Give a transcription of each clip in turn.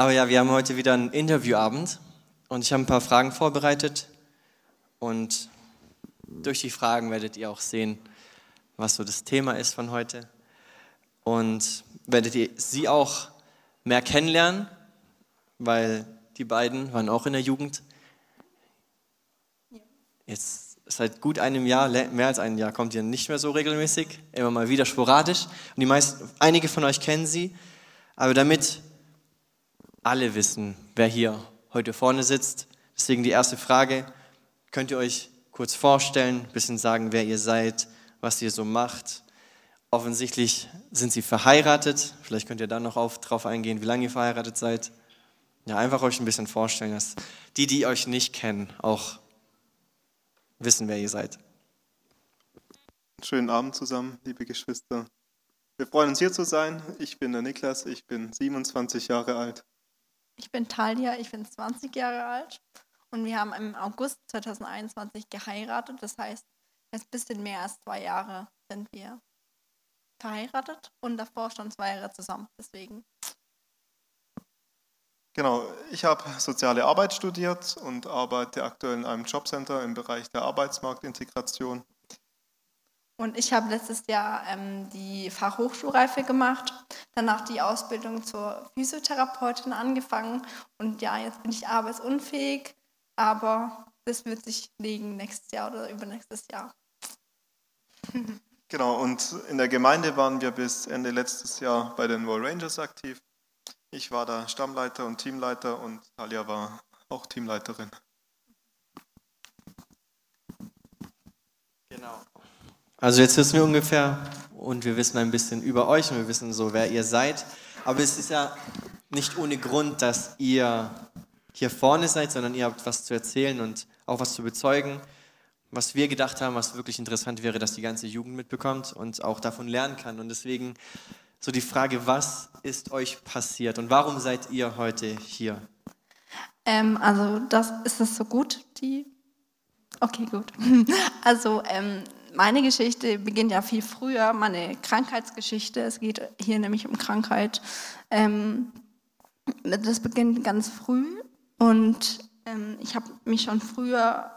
Aber ja, wir haben heute wieder einen Interviewabend und ich habe ein paar Fragen vorbereitet und durch die Fragen werdet ihr auch sehen, was so das Thema ist von heute und werdet ihr sie auch mehr kennenlernen, weil die beiden waren auch in der Jugend. Jetzt seit gut einem Jahr, mehr als einem Jahr, kommt ihr nicht mehr so regelmäßig, immer mal wieder sporadisch. Und die meisten, einige von euch kennen sie, aber damit alle wissen, wer hier heute vorne sitzt. Deswegen die erste Frage, könnt ihr euch kurz vorstellen, ein bisschen sagen, wer ihr seid, was ihr so macht. Offensichtlich sind sie verheiratet. Vielleicht könnt ihr da noch auf, drauf eingehen, wie lange ihr verheiratet seid. Ja, einfach euch ein bisschen vorstellen, dass die, die euch nicht kennen, auch wissen, wer ihr seid. Schönen Abend zusammen, liebe Geschwister. Wir freuen uns hier zu sein. Ich bin der Niklas, ich bin 27 Jahre alt. Ich bin Talia, ich bin 20 Jahre alt und wir haben im August 2021 geheiratet. Das heißt, ein bisschen mehr als zwei Jahre sind wir verheiratet und davor schon zwei Jahre zusammen. Deswegen. Genau, ich habe soziale Arbeit studiert und arbeite aktuell in einem Jobcenter im Bereich der Arbeitsmarktintegration. Und ich habe letztes Jahr ähm, die Fachhochschulreife gemacht, danach die Ausbildung zur Physiotherapeutin angefangen und ja, jetzt bin ich arbeitsunfähig, aber das wird sich legen nächstes Jahr oder übernächstes Jahr. Genau, und in der Gemeinde waren wir bis Ende letztes Jahr bei den Wall Rangers aktiv. Ich war da Stammleiter und Teamleiter und Talia war auch Teamleiterin. Genau. Also jetzt wissen wir ungefähr und wir wissen ein bisschen über euch und wir wissen so, wer ihr seid. Aber es ist ja nicht ohne Grund, dass ihr hier vorne seid, sondern ihr habt was zu erzählen und auch was zu bezeugen. Was wir gedacht haben, was wirklich interessant wäre, dass die ganze Jugend mitbekommt und auch davon lernen kann. Und deswegen so die Frage, was ist euch passiert und warum seid ihr heute hier? Ähm, also das ist es so gut, die. Okay, gut. Also ähm, meine Geschichte beginnt ja viel früher, meine Krankheitsgeschichte. Es geht hier nämlich um Krankheit. Ähm, das beginnt ganz früh und ähm, ich habe mich schon früher,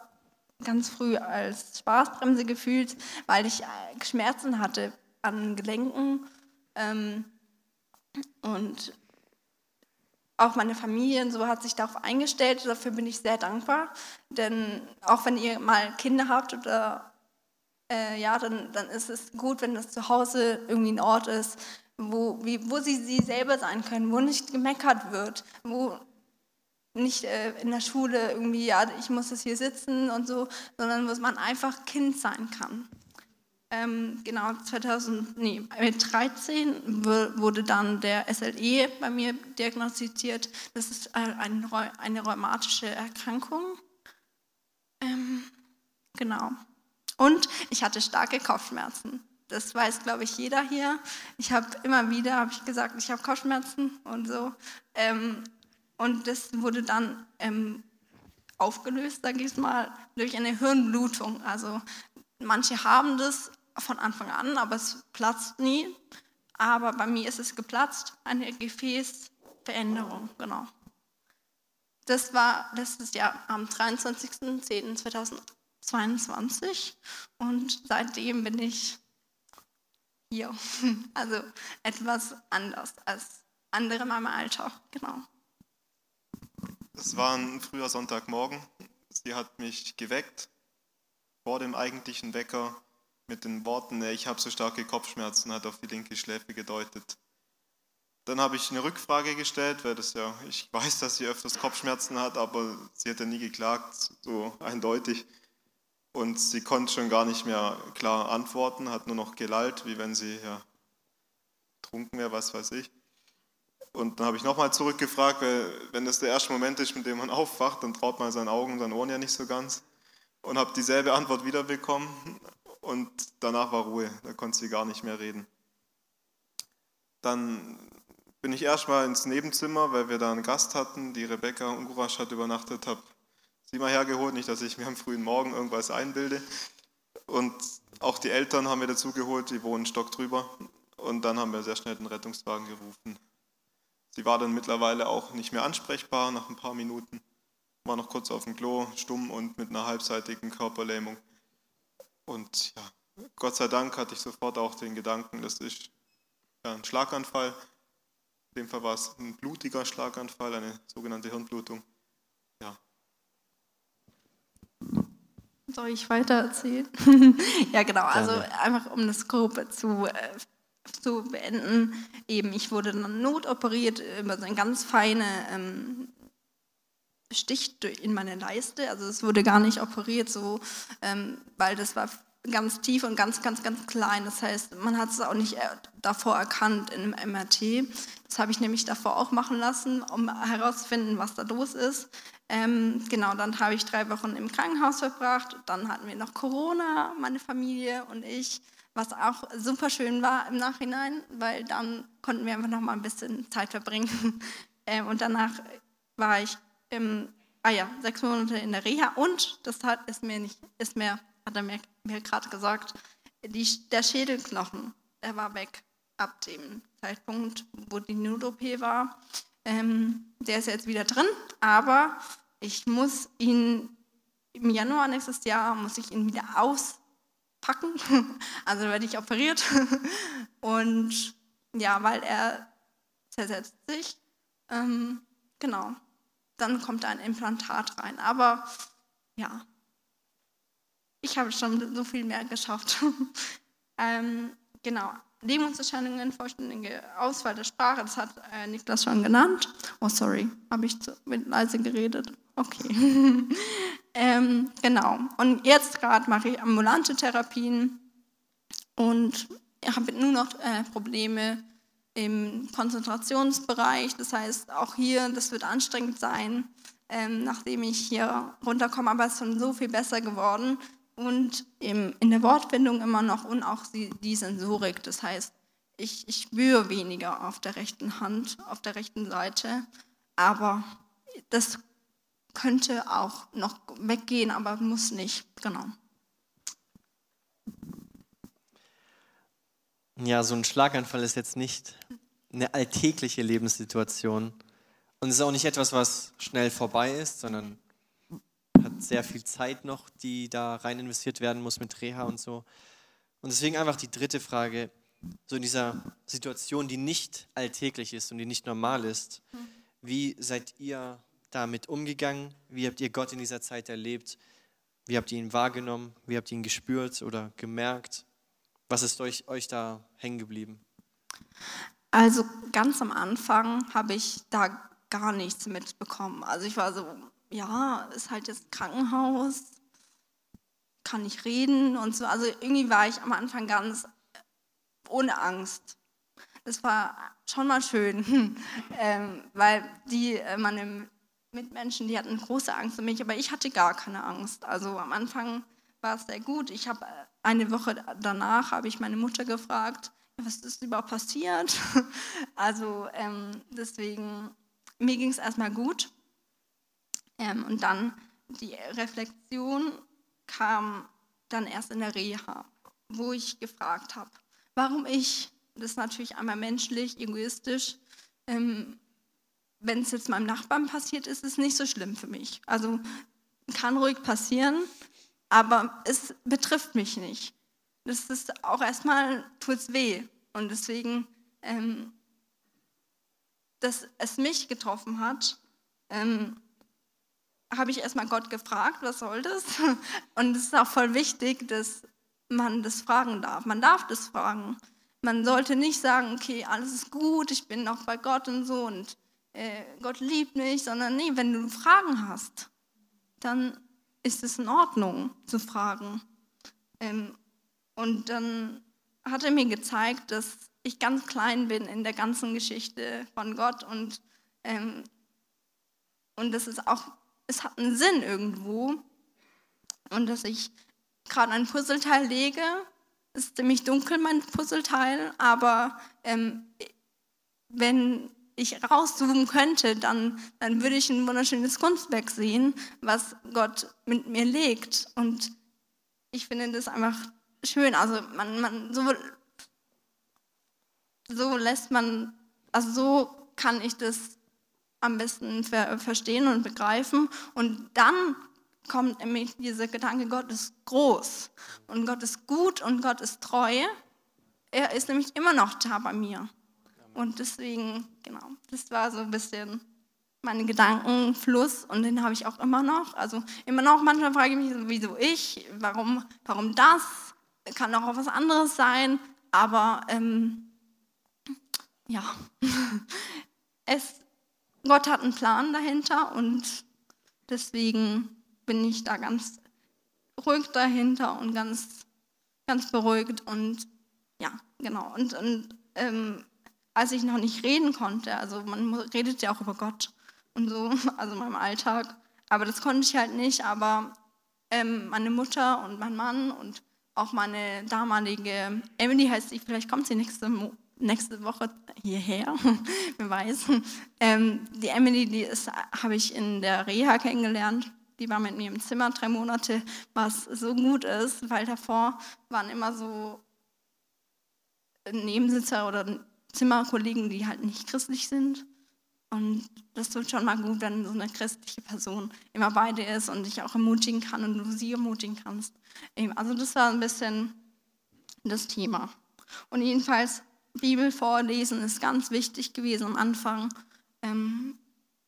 ganz früh als Spaßbremse gefühlt, weil ich äh, Schmerzen hatte an Gelenken ähm, und auch meine Familie und so hat sich darauf eingestellt. Dafür bin ich sehr dankbar. Denn auch wenn ihr mal Kinder habt oder äh, ja, dann, dann ist es gut, wenn das zu Hause irgendwie ein Ort ist, wo, wie, wo sie, sie selber sein können, wo nicht gemeckert wird, wo nicht äh, in der Schule irgendwie, ja, ich muss jetzt hier sitzen und so, sondern wo man einfach Kind sein kann. Ähm, genau, 2013 wurde dann der SLE bei mir diagnostiziert. Das ist eine, eine rheumatische Erkrankung. Ähm, genau. Und ich hatte starke Kopfschmerzen. Das weiß, glaube ich, jeder hier. Ich habe immer wieder, habe ich gesagt, ich habe Kopfschmerzen und so. Ähm, und das wurde dann ähm, aufgelöst, sage ich mal, durch eine Hirnblutung. Also manche haben das von Anfang an, aber es platzt nie. Aber bei mir ist es geplatzt, eine Gefäßveränderung, genau. Das war letztes Jahr am 23.10.2018. 22 und seitdem bin ich hier. Also etwas anders als andere in meinem Alter, genau. Es war ein früher Sonntagmorgen. Sie hat mich geweckt vor dem eigentlichen Wecker mit den Worten, ich habe so starke Kopfschmerzen, hat auf die linke Schläfe gedeutet. Dann habe ich eine Rückfrage gestellt, weil das ja, ich weiß, dass sie öfters Kopfschmerzen hat, aber sie hat ja nie geklagt, so eindeutig. Und sie konnte schon gar nicht mehr klar antworten, hat nur noch gelallt, wie wenn sie ja trunken wäre, was weiß ich. Und dann habe ich nochmal zurückgefragt, weil wenn das der erste Moment ist, mit dem man aufwacht, dann traut man seinen Augen und seinen Ohren ja nicht so ganz. Und habe dieselbe Antwort wiederbekommen und danach war Ruhe, da konnte sie gar nicht mehr reden. Dann bin ich erstmal ins Nebenzimmer, weil wir da einen Gast hatten, die Rebecca Ungurasch hat übernachtet, habe sie mal hergeholt, nicht, dass ich mir am frühen Morgen irgendwas einbilde. Und auch die Eltern haben wir dazu geholt, die wohnen einen Stock drüber. Und dann haben wir sehr schnell den Rettungswagen gerufen. Sie war dann mittlerweile auch nicht mehr ansprechbar nach ein paar Minuten, war noch kurz auf dem Klo, stumm und mit einer halbseitigen Körperlähmung. Und ja, Gott sei Dank hatte ich sofort auch den Gedanken, das ist ja, ein Schlaganfall. In dem Fall war es ein blutiger Schlaganfall, eine sogenannte Hirnblutung. Ja. Soll ich weiter erzählen? ja, genau. Also einfach um das Grobe zu, äh, zu beenden. Eben, ich wurde dann notoperiert über so eine ganz feine ähm, Stich in meine Leiste. Also es wurde gar nicht operiert, so, ähm, weil das war ganz tief und ganz, ganz, ganz klein. Das heißt, man hat es auch nicht davor erkannt in einem MRT. Das habe ich nämlich davor auch machen lassen, um herauszufinden, was da los ist. Ähm, genau, dann habe ich drei Wochen im Krankenhaus verbracht. Dann hatten wir noch Corona, meine Familie und ich, was auch super schön war im Nachhinein, weil dann konnten wir einfach noch mal ein bisschen Zeit verbringen. ähm, und danach war ich im, ah ja, sechs Monate in der Reha und das hat, ist mir nicht, ist mir hat er mir, mir gerade gesagt, die, der Schädelknochen, der war weg ab dem Zeitpunkt, wo die Not-OP war. Ähm, der ist jetzt wieder drin, aber ich muss ihn im Januar nächstes Jahr muss ich ihn wieder auspacken. Also werde ich operiert. Und ja, weil er zersetzt sich. Ähm, genau. Dann kommt ein Implantat rein. Aber ja, ich habe schon so viel mehr geschafft. ähm, genau. Lähmungserscheinungen, vollständige Auswahl der Sprache, das hat äh, Niklas schon genannt. Oh, sorry, habe ich zu leise geredet. Okay. ähm, genau. Und jetzt gerade mache ich ambulante Therapien und habe nur noch äh, Probleme im Konzentrationsbereich. Das heißt, auch hier, das wird anstrengend sein, ähm, nachdem ich hier runterkomme, aber es ist schon so viel besser geworden und im, in der Wortfindung immer noch und auch die, Sensorik. Das heißt, ich, ich spüre weniger auf der rechten Hand, auf der rechten Seite, aber das könnte auch noch weggehen, aber muss nicht, genau. Ja, so ein Schlaganfall ist jetzt nicht eine alltägliche Lebenssituation. Und es ist auch nicht etwas, was schnell vorbei ist, sondern sehr viel Zeit noch, die da rein investiert werden muss mit Reha und so. Und deswegen einfach die dritte Frage, so in dieser Situation, die nicht alltäglich ist und die nicht normal ist, wie seid ihr damit umgegangen? Wie habt ihr Gott in dieser Zeit erlebt? Wie habt ihr ihn wahrgenommen? Wie habt ihr ihn gespürt oder gemerkt? Was ist euch, euch da hängen geblieben? Also ganz am Anfang habe ich da gar nichts mitbekommen. Also ich war so, ja, ist halt jetzt Krankenhaus, kann nicht reden und so. Also irgendwie war ich am Anfang ganz ohne Angst. Das war schon mal schön, ähm, weil die, äh, meine Mitmenschen, die hatten große Angst um mich, aber ich hatte gar keine Angst. Also am Anfang war es sehr gut. Ich habe äh, eine Woche danach habe ich meine Mutter gefragt, was ist überhaupt passiert? Also ähm, deswegen mir ging es erstmal gut. Ähm, und dann die Reflexion kam dann erst in der Reha, wo ich gefragt habe, warum ich, das ist natürlich einmal menschlich, egoistisch, ähm, wenn es jetzt meinem Nachbarn passiert, ist es nicht so schlimm für mich. Also kann ruhig passieren, aber es betrifft mich nicht. Das ist auch erstmal, tut es weh. Und deswegen, ähm, dass es mich getroffen hat, ähm, habe ich erstmal Gott gefragt, was soll das? Und es ist auch voll wichtig, dass man das fragen darf. Man darf das fragen. Man sollte nicht sagen, okay, alles ist gut, ich bin noch bei Gott und so und äh, Gott liebt mich, sondern nee, wenn du Fragen hast, dann ist es in Ordnung zu fragen. Ähm, und dann hat er mir gezeigt, dass ich ganz klein bin in der ganzen Geschichte von Gott und, ähm, und das ist auch es hat einen Sinn irgendwo. Und dass ich gerade ein Puzzleteil lege, ist ziemlich dunkel, mein Puzzleteil, aber ähm, wenn ich rauszoomen könnte, dann, dann würde ich ein wunderschönes Kunstwerk sehen, was Gott mit mir legt. Und ich finde das einfach schön. Also man, man so, so lässt man, also so kann ich das am besten ver verstehen und begreifen. Und dann kommt nämlich dieser Gedanke, Gott ist groß und Gott ist gut und Gott ist treu. Er ist nämlich immer noch da bei mir. Und deswegen, genau, das war so ein bisschen mein Gedankenfluss und den habe ich auch immer noch. Also immer noch, manchmal frage ich mich, wieso ich, warum, warum das, kann auch was anderes sein, aber ähm, ja, es, Gott hat einen Plan dahinter und deswegen bin ich da ganz ruhig dahinter und ganz, ganz beruhigt und ja, genau. Und, und ähm, als ich noch nicht reden konnte, also man redet ja auch über Gott und so, also in meinem Alltag, aber das konnte ich halt nicht, aber ähm, meine Mutter und mein Mann und auch meine damalige Emily heißt sie, vielleicht kommt sie nächste, nächste Woche hierher, wer weiß. Ähm, die Emily, die habe ich in der Reha kennengelernt. Die war mit mir im Zimmer drei Monate, was so gut ist, weil davor waren immer so Nebensitzer oder Zimmerkollegen, die halt nicht christlich sind. Und das tut schon mal gut, wenn so eine christliche Person immer bei dir ist und dich auch ermutigen kann und du sie ermutigen kannst. Also das war ein bisschen das Thema. Und jedenfalls, Bibel vorlesen ist ganz wichtig gewesen am Anfang. Ähm,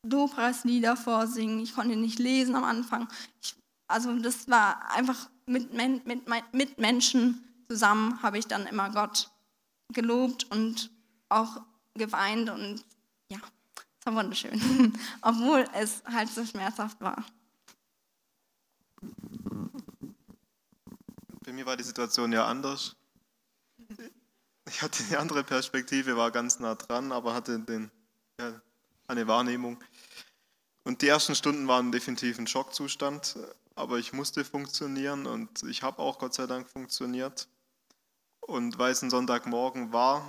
Lobpreislieder vorsingen, ich konnte nicht lesen am Anfang. Ich, also das war einfach mit, mit, mit Menschen zusammen habe ich dann immer Gott gelobt und auch geweint und ja, es war wunderschön, obwohl es halt so schmerzhaft war. Bei mir war die Situation ja anders. Ich hatte eine andere Perspektive, war ganz nah dran, aber hatte den, ja, eine Wahrnehmung. Und die ersten Stunden waren definitiv ein Schockzustand, aber ich musste funktionieren und ich habe auch Gott sei Dank funktioniert. Und weil es ein Sonntagmorgen war,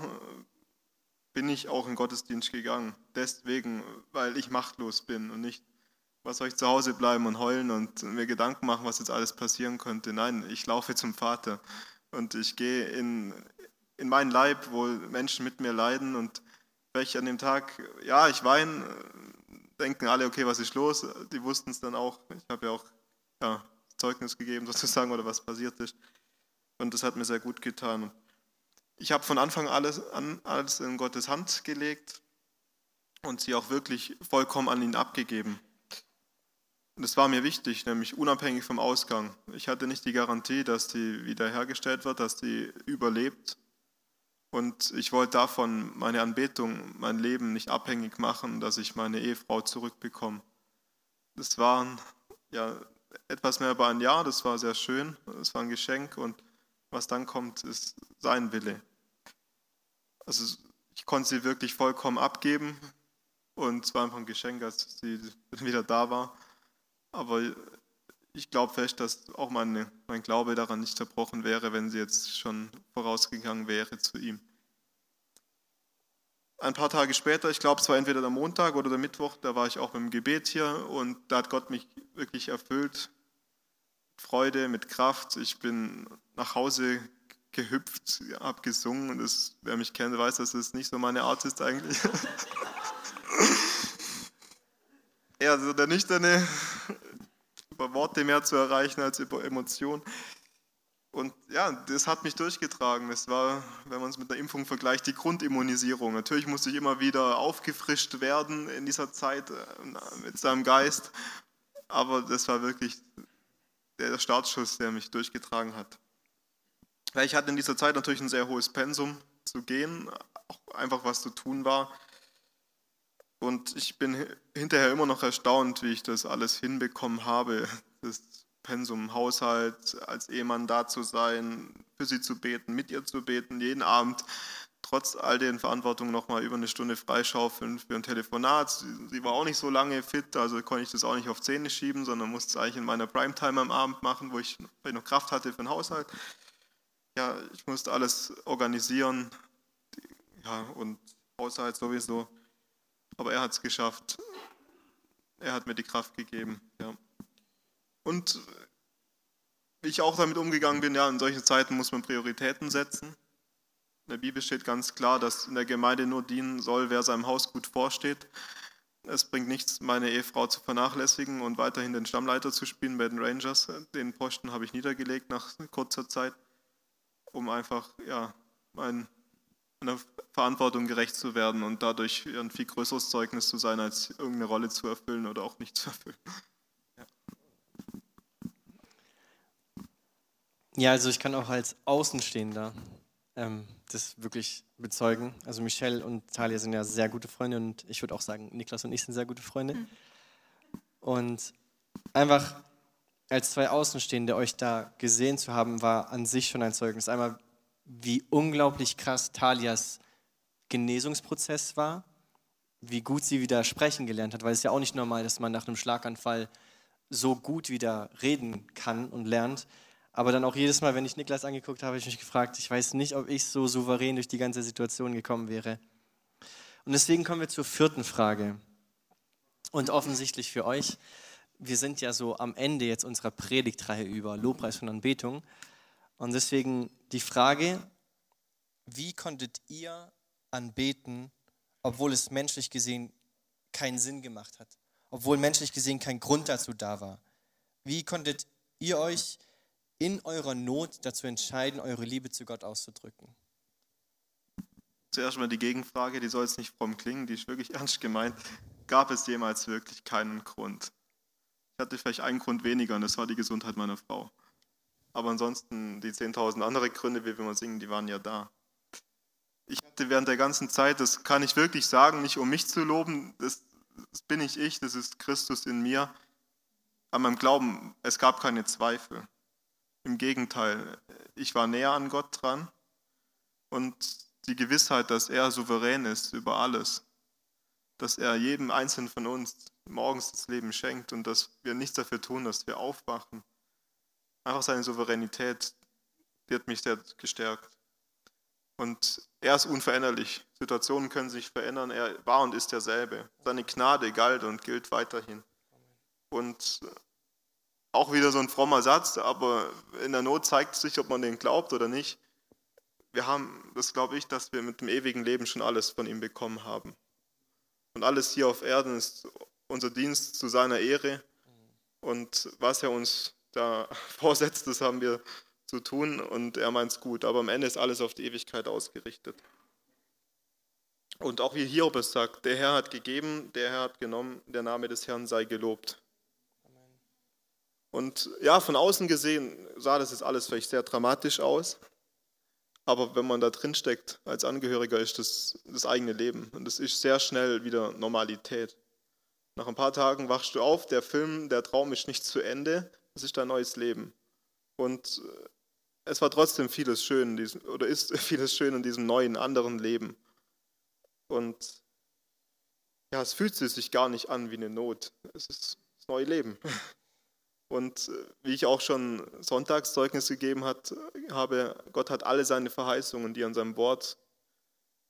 bin ich auch in Gottesdienst gegangen. Deswegen, weil ich machtlos bin und nicht, was soll ich zu Hause bleiben und heulen und mir Gedanken machen, was jetzt alles passieren könnte. Nein, ich laufe zum Vater und ich gehe in, in meinen Leib, wo Menschen mit mir leiden und vielleicht an dem Tag, ja, ich weine, denken alle, okay, was ist los? Die wussten es dann auch. Ich habe ja auch ja, Zeugnis gegeben sozusagen oder was passiert ist. Und das hat mir sehr gut getan. Ich habe von Anfang alles an alles in Gottes Hand gelegt und sie auch wirklich vollkommen an ihn abgegeben. Und das war mir wichtig, nämlich unabhängig vom Ausgang. Ich hatte nicht die Garantie, dass die wiederhergestellt wird, dass die überlebt. Und ich wollte davon meine Anbetung, mein Leben nicht abhängig machen, dass ich meine Ehefrau zurückbekomme. Das waren ja etwas mehr über ein Jahr, das war sehr schön, das war ein Geschenk und was dann kommt, ist sein Wille. Also ich konnte sie wirklich vollkommen abgeben und es war einfach ein Geschenk, als sie wieder da war. Aber ich glaube fest, dass auch meine, mein Glaube daran nicht zerbrochen wäre, wenn sie jetzt schon vorausgegangen wäre zu ihm. Ein paar Tage später, ich glaube, es war entweder der Montag oder der Mittwoch, da war ich auch im Gebet hier und da hat Gott mich wirklich erfüllt Freude, mit Kraft. Ich bin nach Hause gehüpft, habe gesungen und das, wer mich kennt, weiß, dass das nicht so meine Art ist eigentlich. Eher so der nüchterne, über Worte mehr zu erreichen als über Emotionen. Und ja, das hat mich durchgetragen. Das war, wenn man es mit der Impfung vergleicht, die Grundimmunisierung. Natürlich musste ich immer wieder aufgefrischt werden in dieser Zeit äh, mit seinem Geist. Aber das war wirklich der Startschuss, der mich durchgetragen hat. Ich hatte in dieser Zeit natürlich ein sehr hohes Pensum zu gehen, auch einfach was zu tun war. Und ich bin hinterher immer noch erstaunt, wie ich das alles hinbekommen habe, das Pensum, Haushalt, als Ehemann da zu sein, für sie zu beten, mit ihr zu beten, jeden Abend trotz all den Verantwortungen nochmal über eine Stunde freischaufeln für ein Telefonat. Sie, war auch nicht so lange fit, also konnte ich das auch nicht auf Zähne schieben, sondern musste es eigentlich in meiner Primetime am Abend machen, wo ich noch Kraft hatte für den Haushalt. Ja, ich musste alles organisieren ja, und Haushalt sowieso. Aber er hat es geschafft. Er hat mir die Kraft gegeben. Ja. Und wie ich auch damit umgegangen bin, ja, in solchen Zeiten muss man Prioritäten setzen. In der Bibel steht ganz klar, dass in der Gemeinde nur dienen soll, wer seinem Haus gut vorsteht. Es bringt nichts, meine Ehefrau zu vernachlässigen und weiterhin den Stammleiter zu spielen bei den Rangers. Den Posten habe ich niedergelegt nach kurzer Zeit, um einfach ja, meiner Verantwortung gerecht zu werden und dadurch ein viel größeres Zeugnis zu sein, als irgendeine Rolle zu erfüllen oder auch nicht zu erfüllen. Ja. Ja, also ich kann auch als Außenstehender ähm, das wirklich bezeugen. Also Michelle und Talia sind ja sehr gute Freunde und ich würde auch sagen, Niklas und ich sind sehr gute Freunde. Mhm. Und einfach als zwei Außenstehende euch da gesehen zu haben, war an sich schon ein Zeugnis. Einmal, wie unglaublich krass Talias Genesungsprozess war, wie gut sie wieder sprechen gelernt hat, weil es ist ja auch nicht normal, dass man nach einem Schlaganfall so gut wieder reden kann und lernt. Aber dann auch jedes Mal, wenn ich Niklas angeguckt habe, habe ich mich gefragt, ich weiß nicht, ob ich so souverän durch die ganze Situation gekommen wäre. Und deswegen kommen wir zur vierten Frage. Und offensichtlich für euch, wir sind ja so am Ende jetzt unserer Predigtreihe über Lobpreis und Anbetung. Und deswegen die Frage, wie konntet ihr anbeten, obwohl es menschlich gesehen keinen Sinn gemacht hat? Obwohl menschlich gesehen kein Grund dazu da war? Wie konntet ihr euch in eurer Not dazu entscheiden, eure Liebe zu Gott auszudrücken? Zuerst mal die Gegenfrage, die soll jetzt nicht fromm klingen, die ist wirklich ernst gemeint. Gab es jemals wirklich keinen Grund? Ich hatte vielleicht einen Grund weniger und das war die Gesundheit meiner Frau. Aber ansonsten die 10.000 andere Gründe, wie wir mal singen, die waren ja da. Ich hatte während der ganzen Zeit, das kann ich wirklich sagen, nicht um mich zu loben, das, das bin nicht ich, das ist Christus in mir. An meinem Glauben, es gab keine Zweifel. Im Gegenteil, ich war näher an Gott dran und die Gewissheit, dass er souverän ist über alles, dass er jedem Einzelnen von uns morgens das Leben schenkt und dass wir nichts dafür tun, dass wir aufwachen. Einfach seine Souveränität, die hat mich sehr gestärkt. Und er ist unveränderlich. Situationen können sich verändern. Er war und ist derselbe. Seine Gnade galt und gilt weiterhin. Und auch wieder so ein frommer Satz, aber in der Not zeigt sich, ob man den glaubt oder nicht. Wir haben, das glaube ich, dass wir mit dem ewigen Leben schon alles von ihm bekommen haben. Und alles hier auf Erden ist unser Dienst zu seiner Ehre. Und was er uns da vorsetzt, das haben wir zu tun und er meint es gut. Aber am Ende ist alles auf die Ewigkeit ausgerichtet. Und auch wie Hiob es sagt, der Herr hat gegeben, der Herr hat genommen, der Name des Herrn sei gelobt. Und ja, von außen gesehen sah das jetzt alles vielleicht sehr dramatisch aus. Aber wenn man da drin steckt als Angehöriger, ist das das eigene Leben. Und es ist sehr schnell wieder Normalität. Nach ein paar Tagen wachst du auf, der Film, der Traum ist nicht zu Ende, es ist dein neues Leben. Und äh, es war trotzdem vieles schön, oder ist vieles schön in diesem neuen, anderen Leben. Und ja, es fühlt sich gar nicht an wie eine Not. Es ist das neue Leben. Und äh, wie ich auch schon Sonntagszeugnis gegeben hat, habe, Gott hat alle seine Verheißungen, die er an seinem Wort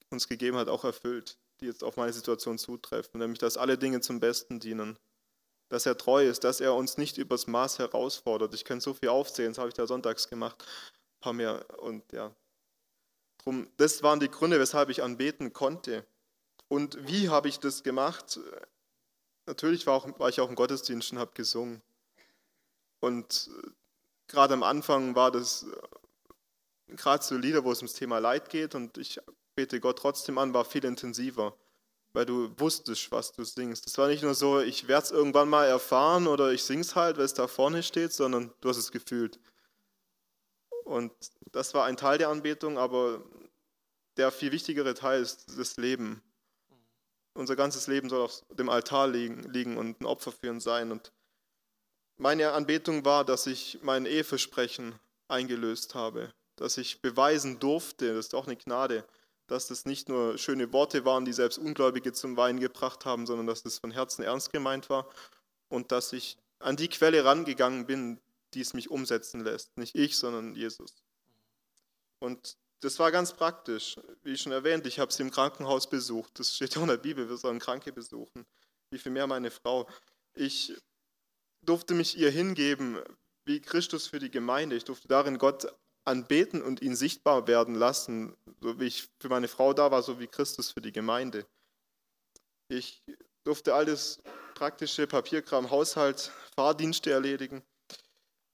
uns gegeben hat, auch erfüllt, die jetzt auf meine Situation zutreffen, nämlich dass alle Dinge zum Besten dienen, dass er treu ist, dass er uns nicht übers Maß herausfordert. Ich kann so viel aufzählen, das habe ich da sonntags gemacht, ein paar mehr und ja. Drum, das waren die Gründe, weshalb ich anbeten konnte. Und wie habe ich das gemacht? Natürlich war, auch, war ich auch im Gottesdienst und habe gesungen. Und äh, gerade am Anfang war das äh, gerade so Lieder, wo es ums Thema Leid geht und ich bete Gott trotzdem an, war viel intensiver, weil du wusstest, was du singst. Es war nicht nur so, ich werde es irgendwann mal erfahren oder ich sing's halt, weil es da vorne steht, sondern du hast es gefühlt. Und das war ein Teil der Anbetung, aber der viel wichtigere Teil ist das Leben. Unser ganzes Leben soll auf dem Altar liegen, liegen und ein Opfer für uns sein. Und meine Anbetung war, dass ich mein Eheversprechen eingelöst habe, dass ich beweisen durfte, das ist auch eine Gnade, dass das nicht nur schöne Worte waren, die selbst Ungläubige zum Weinen gebracht haben, sondern dass das von Herzen ernst gemeint war und dass ich an die Quelle rangegangen bin, die es mich umsetzen lässt. Nicht ich, sondern Jesus. Und das war ganz praktisch. Wie schon erwähnt, ich habe sie im Krankenhaus besucht. Das steht auch in der Bibel, wir sollen Kranke besuchen. Wie viel mehr meine Frau. Ich durfte mich ihr hingeben, wie Christus für die Gemeinde. Ich durfte darin Gott anbeten und ihn sichtbar werden lassen, so wie ich für meine Frau da war, so wie Christus für die Gemeinde. Ich durfte alles praktische Papierkram, Haushalt, Fahrdienste erledigen.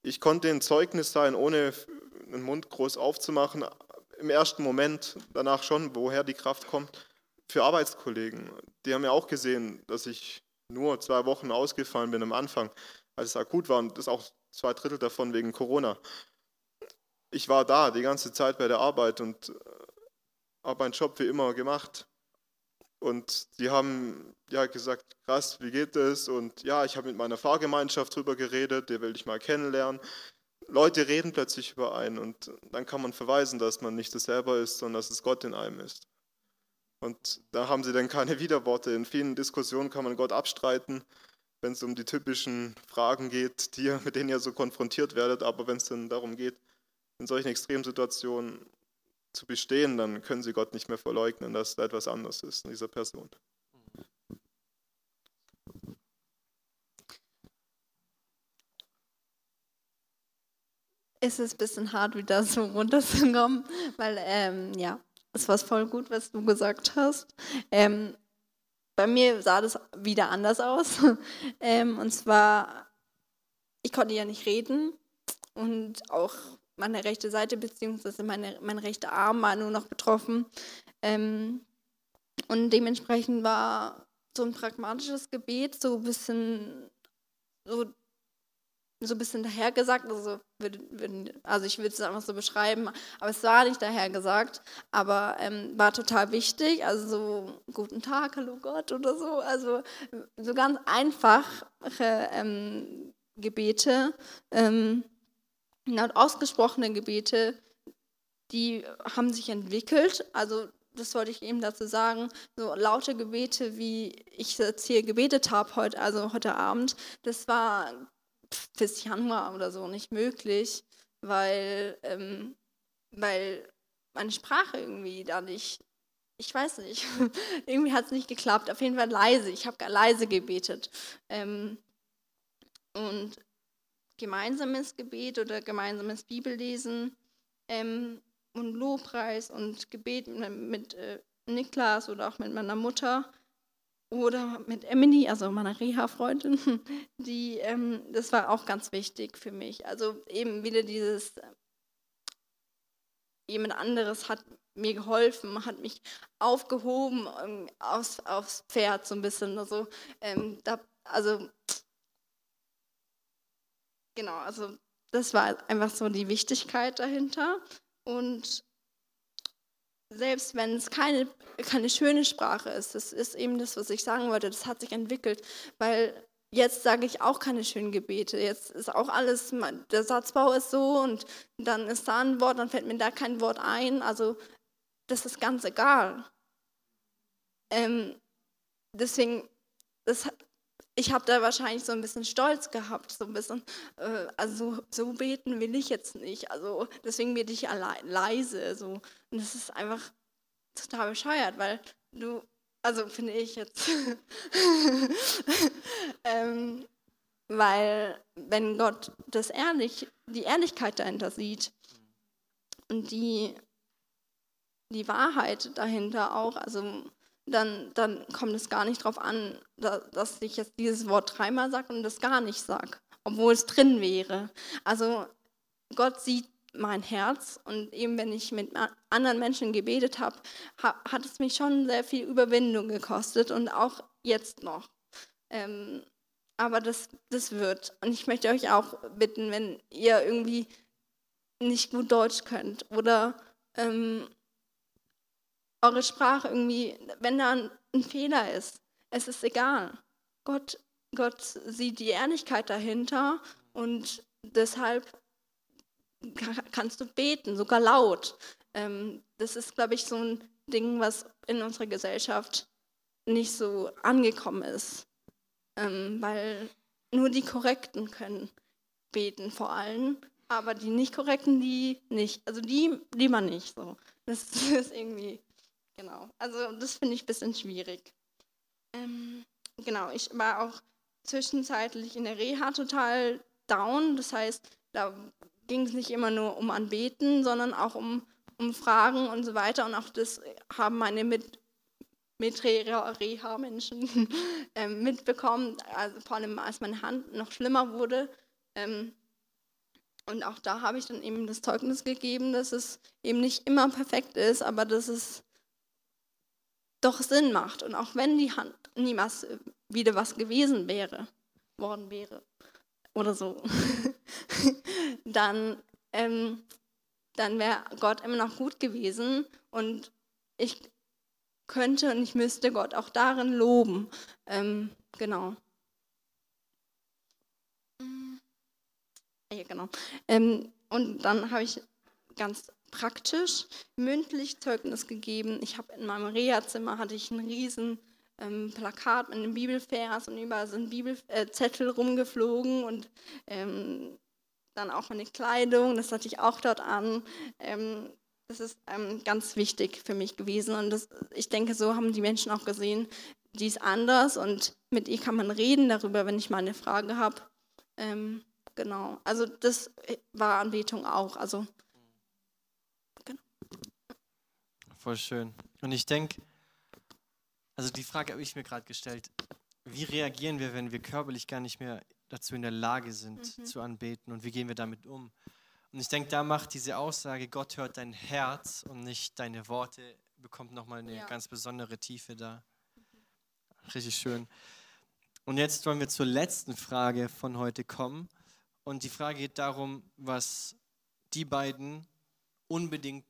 Ich konnte ein Zeugnis sein, ohne den Mund groß aufzumachen. Im ersten Moment, danach schon, woher die Kraft kommt, für Arbeitskollegen. Die haben ja auch gesehen, dass ich nur zwei Wochen ausgefallen bin am Anfang, als es akut war und das auch zwei Drittel davon wegen Corona. Ich war da die ganze Zeit bei der Arbeit und äh, habe meinen Job wie immer gemacht. Und die haben ja gesagt, krass, wie geht das? Und ja, ich habe mit meiner Fahrgemeinschaft drüber geredet, der will ich mal kennenlernen. Leute reden plötzlich über einen und dann kann man verweisen, dass man nicht das selber ist, sondern dass es Gott in einem ist. Und da haben sie dann keine Widerworte. In vielen Diskussionen kann man Gott abstreiten, wenn es um die typischen Fragen geht, die, mit denen ihr so konfrontiert werdet. Aber wenn es dann darum geht, in solchen Extremsituationen zu bestehen, dann können sie Gott nicht mehr verleugnen, dass da etwas anderes ist in dieser Person. Es ist ein bisschen hart, wieder so runterzukommen, weil, ähm, ja, es war voll gut, was du gesagt hast. Ähm, bei mir sah das wieder anders aus. ähm, und zwar, ich konnte ja nicht reden und auch meine rechte Seite bzw. Meine, mein rechter Arm war nur noch betroffen. Ähm, und dementsprechend war so ein pragmatisches Gebet so ein bisschen so so ein bisschen dahergesagt, also, also ich würde es einfach so beschreiben, aber es war nicht dahergesagt, aber ähm, war total wichtig, also so guten Tag, hallo Gott oder so, also so ganz einfache ähm, Gebete, ähm, und ausgesprochene Gebete, die haben sich entwickelt, also das wollte ich eben dazu sagen, so laute Gebete, wie ich jetzt hier gebetet habe heute, also heute Abend, das war bis Januar oder so nicht möglich, weil, ähm, weil meine Sprache irgendwie da nicht, ich weiß nicht, irgendwie hat es nicht geklappt. Auf jeden Fall leise. Ich habe leise gebetet. Ähm, und gemeinsames Gebet oder gemeinsames Bibellesen ähm, und Lobpreis und Gebet mit, mit äh, Niklas oder auch mit meiner Mutter oder mit Emily, also meiner Reha-Freundin, die, ähm, das war auch ganz wichtig für mich. Also eben wieder dieses, jemand anderes hat mir geholfen, hat mich aufgehoben ähm, aufs, aufs Pferd so ein bisschen. Also, ähm, da, also genau, also das war einfach so die Wichtigkeit dahinter. Und selbst wenn es keine, keine schöne Sprache ist, das ist eben das, was ich sagen wollte, das hat sich entwickelt, weil jetzt sage ich auch keine schönen Gebete. Jetzt ist auch alles, der Satzbau ist so und dann ist da ein Wort, dann fällt mir da kein Wort ein. Also das ist ganz egal. Ähm, deswegen, das, ich habe da wahrscheinlich so ein bisschen Stolz gehabt, so ein bisschen, äh, also so beten will ich jetzt nicht. Also deswegen bete ich allein, leise. So. Und das ist einfach total bescheuert, weil du, also finde ich jetzt, ähm, weil wenn Gott das ehrlich, die Ehrlichkeit dahinter sieht und die, die Wahrheit dahinter auch, also dann, dann kommt es gar nicht darauf an, dass ich jetzt dieses Wort dreimal sage und das gar nicht sage, obwohl es drin wäre. Also Gott sieht mein Herz und eben wenn ich mit anderen Menschen gebetet habe, hat es mich schon sehr viel Überwindung gekostet und auch jetzt noch. Ähm, aber das, das wird. Und ich möchte euch auch bitten, wenn ihr irgendwie nicht gut Deutsch könnt oder ähm, eure Sprache irgendwie, wenn da ein Fehler ist, es ist egal. Gott, Gott sieht die Ehrlichkeit dahinter und deshalb kannst du beten, sogar laut. Ähm, das ist, glaube ich, so ein Ding, was in unserer Gesellschaft nicht so angekommen ist, ähm, weil nur die Korrekten können beten vor allem, aber die nicht Korrekten, die nicht. Also die lieber nicht. So. Das ist irgendwie Genau, also das finde ich ein bisschen schwierig. Ähm, genau, ich war auch zwischenzeitlich in der Reha total down. Das heißt, da ging es nicht immer nur um Anbeten, sondern auch um, um Fragen und so weiter. Und auch das haben meine Mit mit Reha-Menschen ähm, mitbekommen, also vor allem als meine Hand noch schlimmer wurde. Ähm, und auch da habe ich dann eben das Zeugnis gegeben, dass es eben nicht immer perfekt ist, aber dass es doch Sinn macht. Und auch wenn die Hand niemals wieder was gewesen wäre, worden wäre oder so, dann, ähm, dann wäre Gott immer noch gut gewesen und ich könnte und ich müsste Gott auch darin loben. Ähm, genau. Ja, genau. Ähm, und dann habe ich ganz praktisch mündlich Zeugnis gegeben. Ich habe in meinem Reha-Zimmer hatte ich ein riesen ähm, Plakat mit einem Bibelvers und überall sind Bibelzettel äh, rumgeflogen und ähm, dann auch meine Kleidung, das hatte ich auch dort an. Ähm, das ist ähm, ganz wichtig für mich gewesen und das, ich denke, so haben die Menschen auch gesehen, die ist anders und mit ihr kann man reden darüber, wenn ich mal eine Frage habe. Ähm, Genau, also das war Anbetung auch. Also, genau. Voll schön. Und ich denke, also die Frage habe ich mir gerade gestellt, wie reagieren wir, wenn wir körperlich gar nicht mehr dazu in der Lage sind mhm. zu anbeten und wie gehen wir damit um? Und ich denke, da macht diese Aussage, Gott hört dein Herz und nicht deine Worte, bekommt nochmal eine ja. ganz besondere Tiefe da. Richtig schön. Und jetzt wollen wir zur letzten Frage von heute kommen. Und die Frage geht darum, was die beiden unbedingt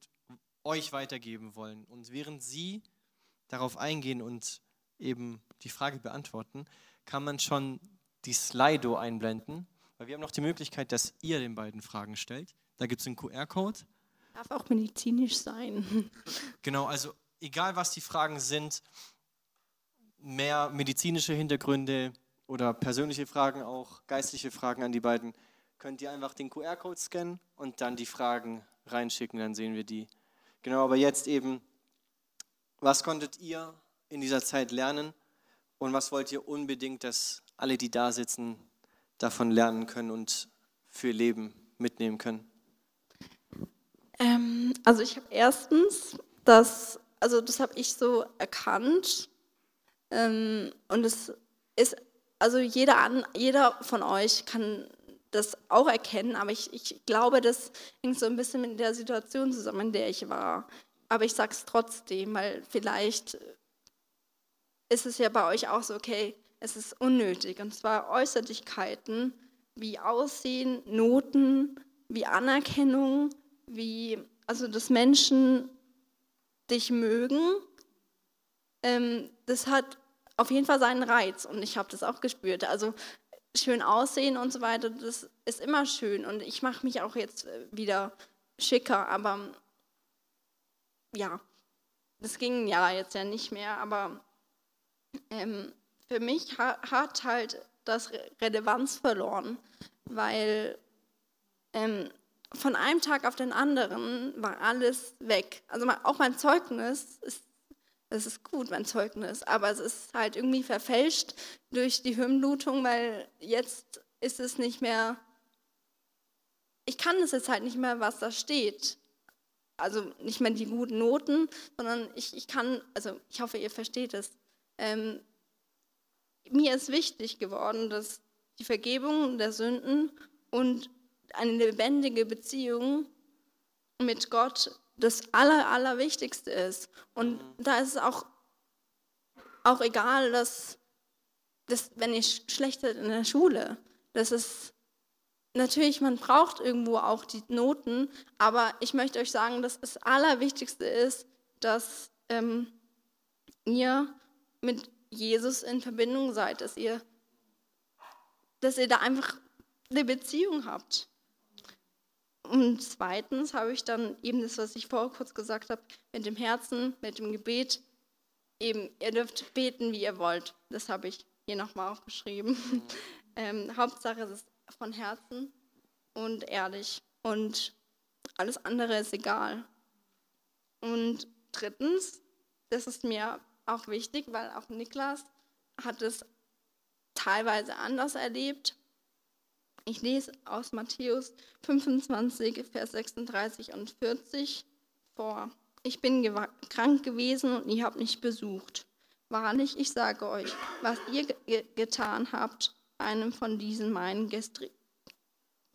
euch weitergeben wollen. Und während sie darauf eingehen und eben die Frage beantworten, kann man schon die Slido einblenden, weil wir haben noch die Möglichkeit, dass ihr den beiden Fragen stellt. Da gibt es einen QR-Code. Darf auch medizinisch sein. Genau, also egal was die Fragen sind, mehr medizinische Hintergründe, oder persönliche Fragen auch, geistliche Fragen an die beiden, könnt ihr einfach den QR-Code scannen und dann die Fragen reinschicken, dann sehen wir die. Genau, aber jetzt eben, was konntet ihr in dieser Zeit lernen und was wollt ihr unbedingt, dass alle, die da sitzen, davon lernen können und für ihr Leben mitnehmen können? Ähm, also ich habe erstens, das, also das habe ich so erkannt ähm, und es ist also jeder, an, jeder von euch kann das auch erkennen, aber ich, ich glaube, das hängt so ein bisschen mit der Situation zusammen, in der ich war. Aber ich sage es trotzdem, weil vielleicht ist es ja bei euch auch so, okay, es ist unnötig. Und zwar Äußerlichkeiten wie Aussehen, Noten, wie Anerkennung, wie, also dass Menschen dich mögen, ähm, das hat auf jeden Fall seinen Reiz und ich habe das auch gespürt. Also schön aussehen und so weiter, das ist immer schön und ich mache mich auch jetzt äh, wieder schicker, aber ja, das ging ja jetzt ja nicht mehr, aber ähm, für mich hat halt das Relevanz verloren, weil ähm, von einem Tag auf den anderen war alles weg. Also auch mein Zeugnis ist es ist gut, mein Zeugnis, aber es ist halt irgendwie verfälscht durch die Hirnblutung, weil jetzt ist es nicht mehr, ich kann es jetzt halt nicht mehr, was da steht. Also nicht mehr die guten Noten, sondern ich, ich kann, also ich hoffe, ihr versteht es. Ähm, mir ist wichtig geworden, dass die Vergebung der Sünden und eine lebendige Beziehung mit Gott das Aller, Allerwichtigste ist. Und da ist es auch, auch egal, dass, dass, wenn ich schlecht bin in der Schule, das ist natürlich, man braucht irgendwo auch die Noten, aber ich möchte euch sagen, dass das Allerwichtigste ist, dass ähm, ihr mit Jesus in Verbindung seid, dass ihr, dass ihr da einfach eine Beziehung habt. Und zweitens habe ich dann eben das, was ich vorher kurz gesagt habe, mit dem Herzen, mit dem Gebet, eben, ihr dürft beten, wie ihr wollt. Das habe ich hier nochmal aufgeschrieben. Ähm, Hauptsache, es ist von Herzen und ehrlich. Und alles andere ist egal. Und drittens, das ist mir auch wichtig, weil auch Niklas hat es teilweise anders erlebt. Ich lese aus Matthäus 25, Vers 36 und 40 vor. Ich bin krank gewesen und ihr habt mich besucht. Wahrlich, ich sage euch, was ihr ge getan habt, einem von diesen meinen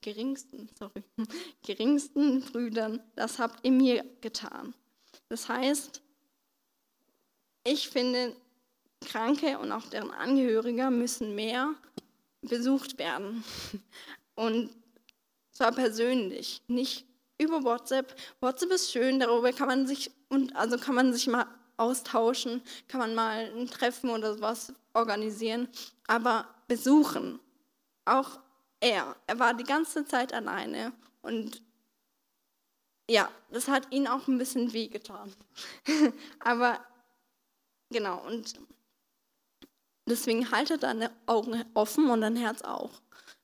geringsten, sorry, geringsten Brüdern, das habt ihr mir getan. Das heißt, ich finde, Kranke und auch deren Angehörige müssen mehr besucht werden. Und zwar persönlich, nicht über WhatsApp. WhatsApp ist schön, darüber kann man sich und also kann man sich mal austauschen, kann man mal ein Treffen oder was organisieren, aber besuchen. Auch er, er war die ganze Zeit alleine und ja, das hat ihn auch ein bisschen wehgetan. aber genau, und deswegen haltet deine Augen offen und dein Herz auch.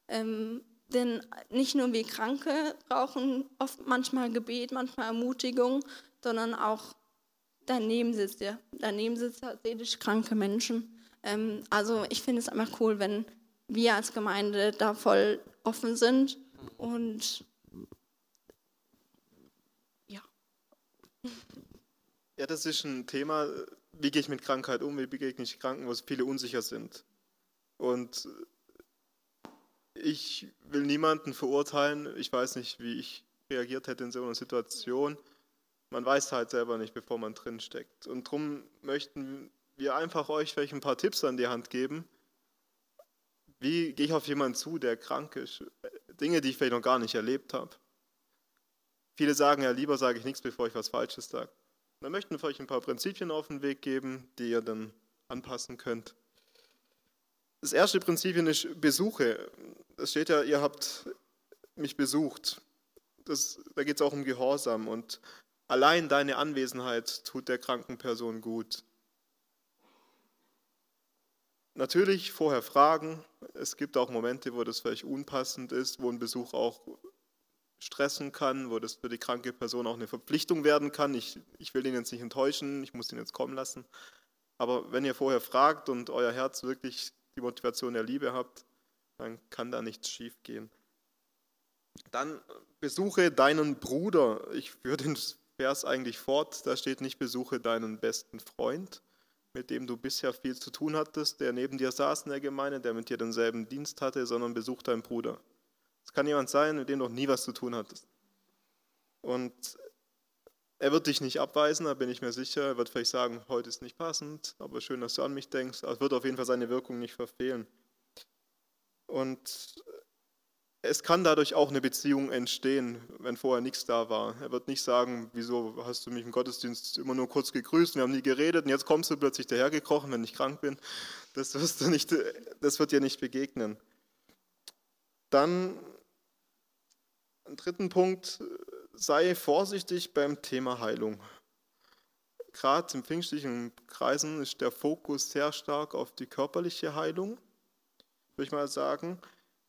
Ähm, denn nicht nur wir Kranke brauchen oft manchmal Gebet, manchmal Ermutigung, sondern auch dein Nebensitzer. Dein Nebensitzer seelisch kranke Menschen. Ähm, also ich finde es einfach cool, wenn wir als Gemeinde da voll offen sind und ja. Ja, das ist ein Thema, wie gehe ich mit Krankheit um, wie begegne ich Kranken, wo viele unsicher sind. Und ich will niemanden verurteilen. Ich weiß nicht, wie ich reagiert hätte in so einer Situation. Man weiß halt selber nicht, bevor man drin steckt. Und darum möchten wir einfach euch vielleicht ein paar Tipps an die Hand geben. Wie gehe ich auf jemanden zu, der krank ist? Dinge, die ich vielleicht noch gar nicht erlebt habe. Viele sagen ja, lieber sage ich nichts, bevor ich was Falsches sage. Wir möchten für euch ein paar Prinzipien auf den Weg geben, die ihr dann anpassen könnt. Das erste Prinzip ist Besuche. Es steht ja, ihr habt mich besucht. Das, da geht es auch um Gehorsam und allein deine Anwesenheit tut der kranken Person gut. Natürlich vorher fragen. Es gibt auch Momente, wo das vielleicht unpassend ist, wo ein Besuch auch stressen kann, wo das für die kranke Person auch eine Verpflichtung werden kann. Ich, ich will ihn jetzt nicht enttäuschen, ich muss ihn jetzt kommen lassen. Aber wenn ihr vorher fragt und euer Herz wirklich die Motivation der Liebe habt, dann kann da nichts schiefgehen. Dann besuche deinen Bruder. Ich führe den Vers eigentlich fort. Da steht nicht besuche deinen besten Freund, mit dem du bisher viel zu tun hattest, der neben dir saß in der Gemeinde, der mit dir denselben Dienst hatte, sondern besuch deinen Bruder. Es kann jemand sein, mit dem du noch nie was zu tun hattest. Und er wird dich nicht abweisen, da bin ich mir sicher. Er wird vielleicht sagen, heute ist nicht passend, aber schön, dass du an mich denkst. Er wird auf jeden Fall seine Wirkung nicht verfehlen. Und es kann dadurch auch eine Beziehung entstehen, wenn vorher nichts da war. Er wird nicht sagen, wieso hast du mich im Gottesdienst immer nur kurz gegrüßt, wir haben nie geredet und jetzt kommst du plötzlich dahergekrochen, wenn ich krank bin. Das, wirst du nicht, das wird dir nicht begegnen. Dann, einen dritten Punkt, sei vorsichtig beim Thema Heilung. Gerade im pfingstlichen Kreisen ist der Fokus sehr stark auf die körperliche Heilung, würde ich mal sagen.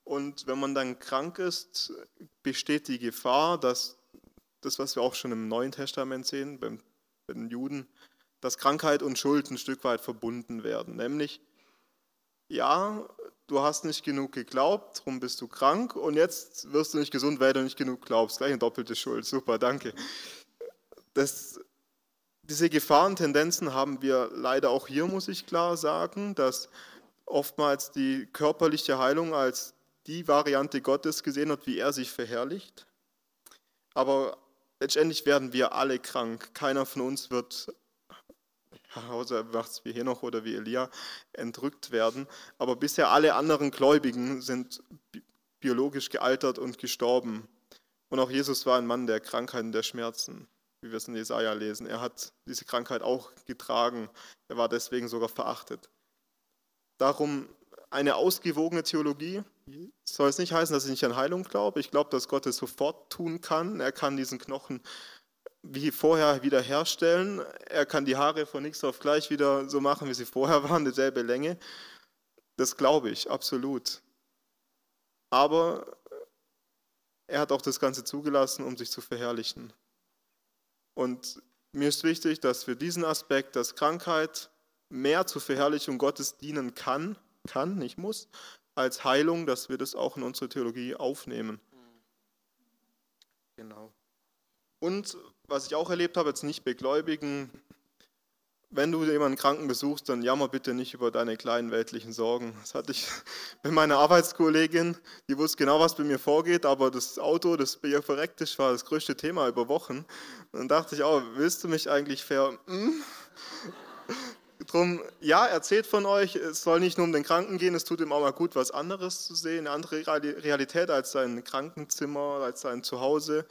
Und wenn man dann krank ist, besteht die Gefahr, dass das, was wir auch schon im Neuen Testament sehen, bei den Juden, dass Krankheit und Schuld ein Stück weit verbunden werden. Nämlich, ja, du hast nicht genug geglaubt, darum bist du krank und jetzt wirst du nicht gesund, weil du nicht genug glaubst. Gleich eine doppelte Schuld. Super, danke. Das, diese Gefahrentendenzen haben wir leider auch hier, muss ich klar sagen, dass oftmals die körperliche Heilung als die Variante Gottes gesehen wird, wie er sich verherrlicht. Aber letztendlich werden wir alle krank. Keiner von uns wird außer macht wie Henoch oder wie Elia, entrückt werden. Aber bisher alle anderen Gläubigen sind biologisch gealtert und gestorben. Und auch Jesus war ein Mann der Krankheiten, der Schmerzen, wie wir es in Jesaja lesen. Er hat diese Krankheit auch getragen. Er war deswegen sogar verachtet. Darum eine ausgewogene Theologie soll es nicht heißen, dass ich nicht an Heilung glaube. Ich glaube, dass Gott es sofort tun kann. Er kann diesen Knochen wie vorher wiederherstellen. Er kann die Haare von nichts auf gleich wieder so machen, wie sie vorher waren, dieselbe Länge. Das glaube ich, absolut. Aber er hat auch das Ganze zugelassen, um sich zu verherrlichen. Und mir ist wichtig, dass wir diesen Aspekt, dass Krankheit mehr zur Verherrlichung Gottes dienen kann, kann, nicht muss, als Heilung, dass wir das auch in unsere Theologie aufnehmen. Genau. Und was ich auch erlebt habe, jetzt nicht begläubigen, wenn du jemanden Kranken besuchst, dann jammer bitte nicht über deine kleinen weltlichen Sorgen. Das hatte ich mit meiner Arbeitskollegin, die wusste genau, was bei mir vorgeht, aber das Auto, das bei ihr verreckt ist, war das größte Thema über Wochen. Und dann dachte ich, oh, willst du mich eigentlich ver... Hm? Drum, ja, erzählt von euch, es soll nicht nur um den Kranken gehen, es tut ihm auch mal gut, was anderes zu sehen, eine andere Realität als sein Krankenzimmer, als sein Zuhause.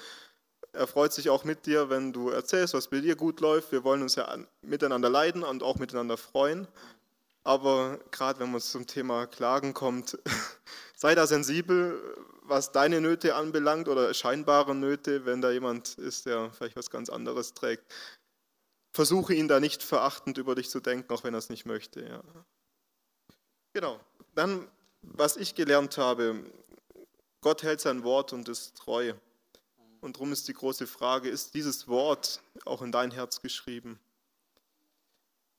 Er freut sich auch mit dir, wenn du erzählst, was bei dir gut läuft. Wir wollen uns ja miteinander leiden und auch miteinander freuen. Aber gerade wenn man zum Thema Klagen kommt, sei da sensibel, was deine Nöte anbelangt oder scheinbare Nöte, wenn da jemand ist, der vielleicht was ganz anderes trägt. Versuche ihn da nicht verachtend über dich zu denken, auch wenn er es nicht möchte. Ja. Genau. Dann, was ich gelernt habe, Gott hält sein Wort und ist treu. Und darum ist die große Frage, ist dieses Wort auch in dein Herz geschrieben?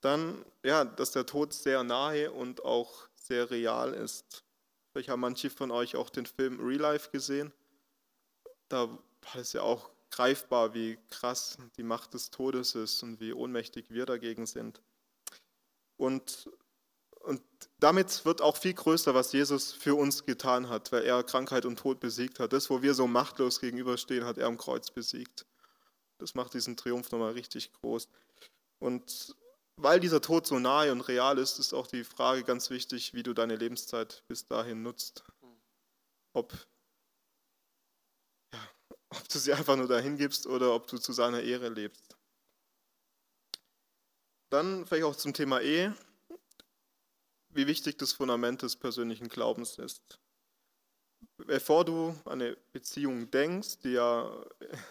Dann, ja, dass der Tod sehr nahe und auch sehr real ist. Vielleicht haben manche von euch auch den Film Real Life gesehen. Da war es ja auch greifbar, wie krass die Macht des Todes ist und wie ohnmächtig wir dagegen sind. Und und damit wird auch viel größer, was Jesus für uns getan hat, weil er Krankheit und Tod besiegt hat. Das, wo wir so machtlos gegenüberstehen, hat er am Kreuz besiegt. Das macht diesen Triumph nochmal richtig groß. Und weil dieser Tod so nahe und real ist, ist auch die Frage ganz wichtig, wie du deine Lebenszeit bis dahin nutzt. Ob, ja, ob du sie einfach nur dahin gibst oder ob du zu seiner Ehre lebst. Dann vielleicht auch zum Thema Ehe wie wichtig das Fundament des persönlichen Glaubens ist. Bevor du an eine Beziehung denkst, die ja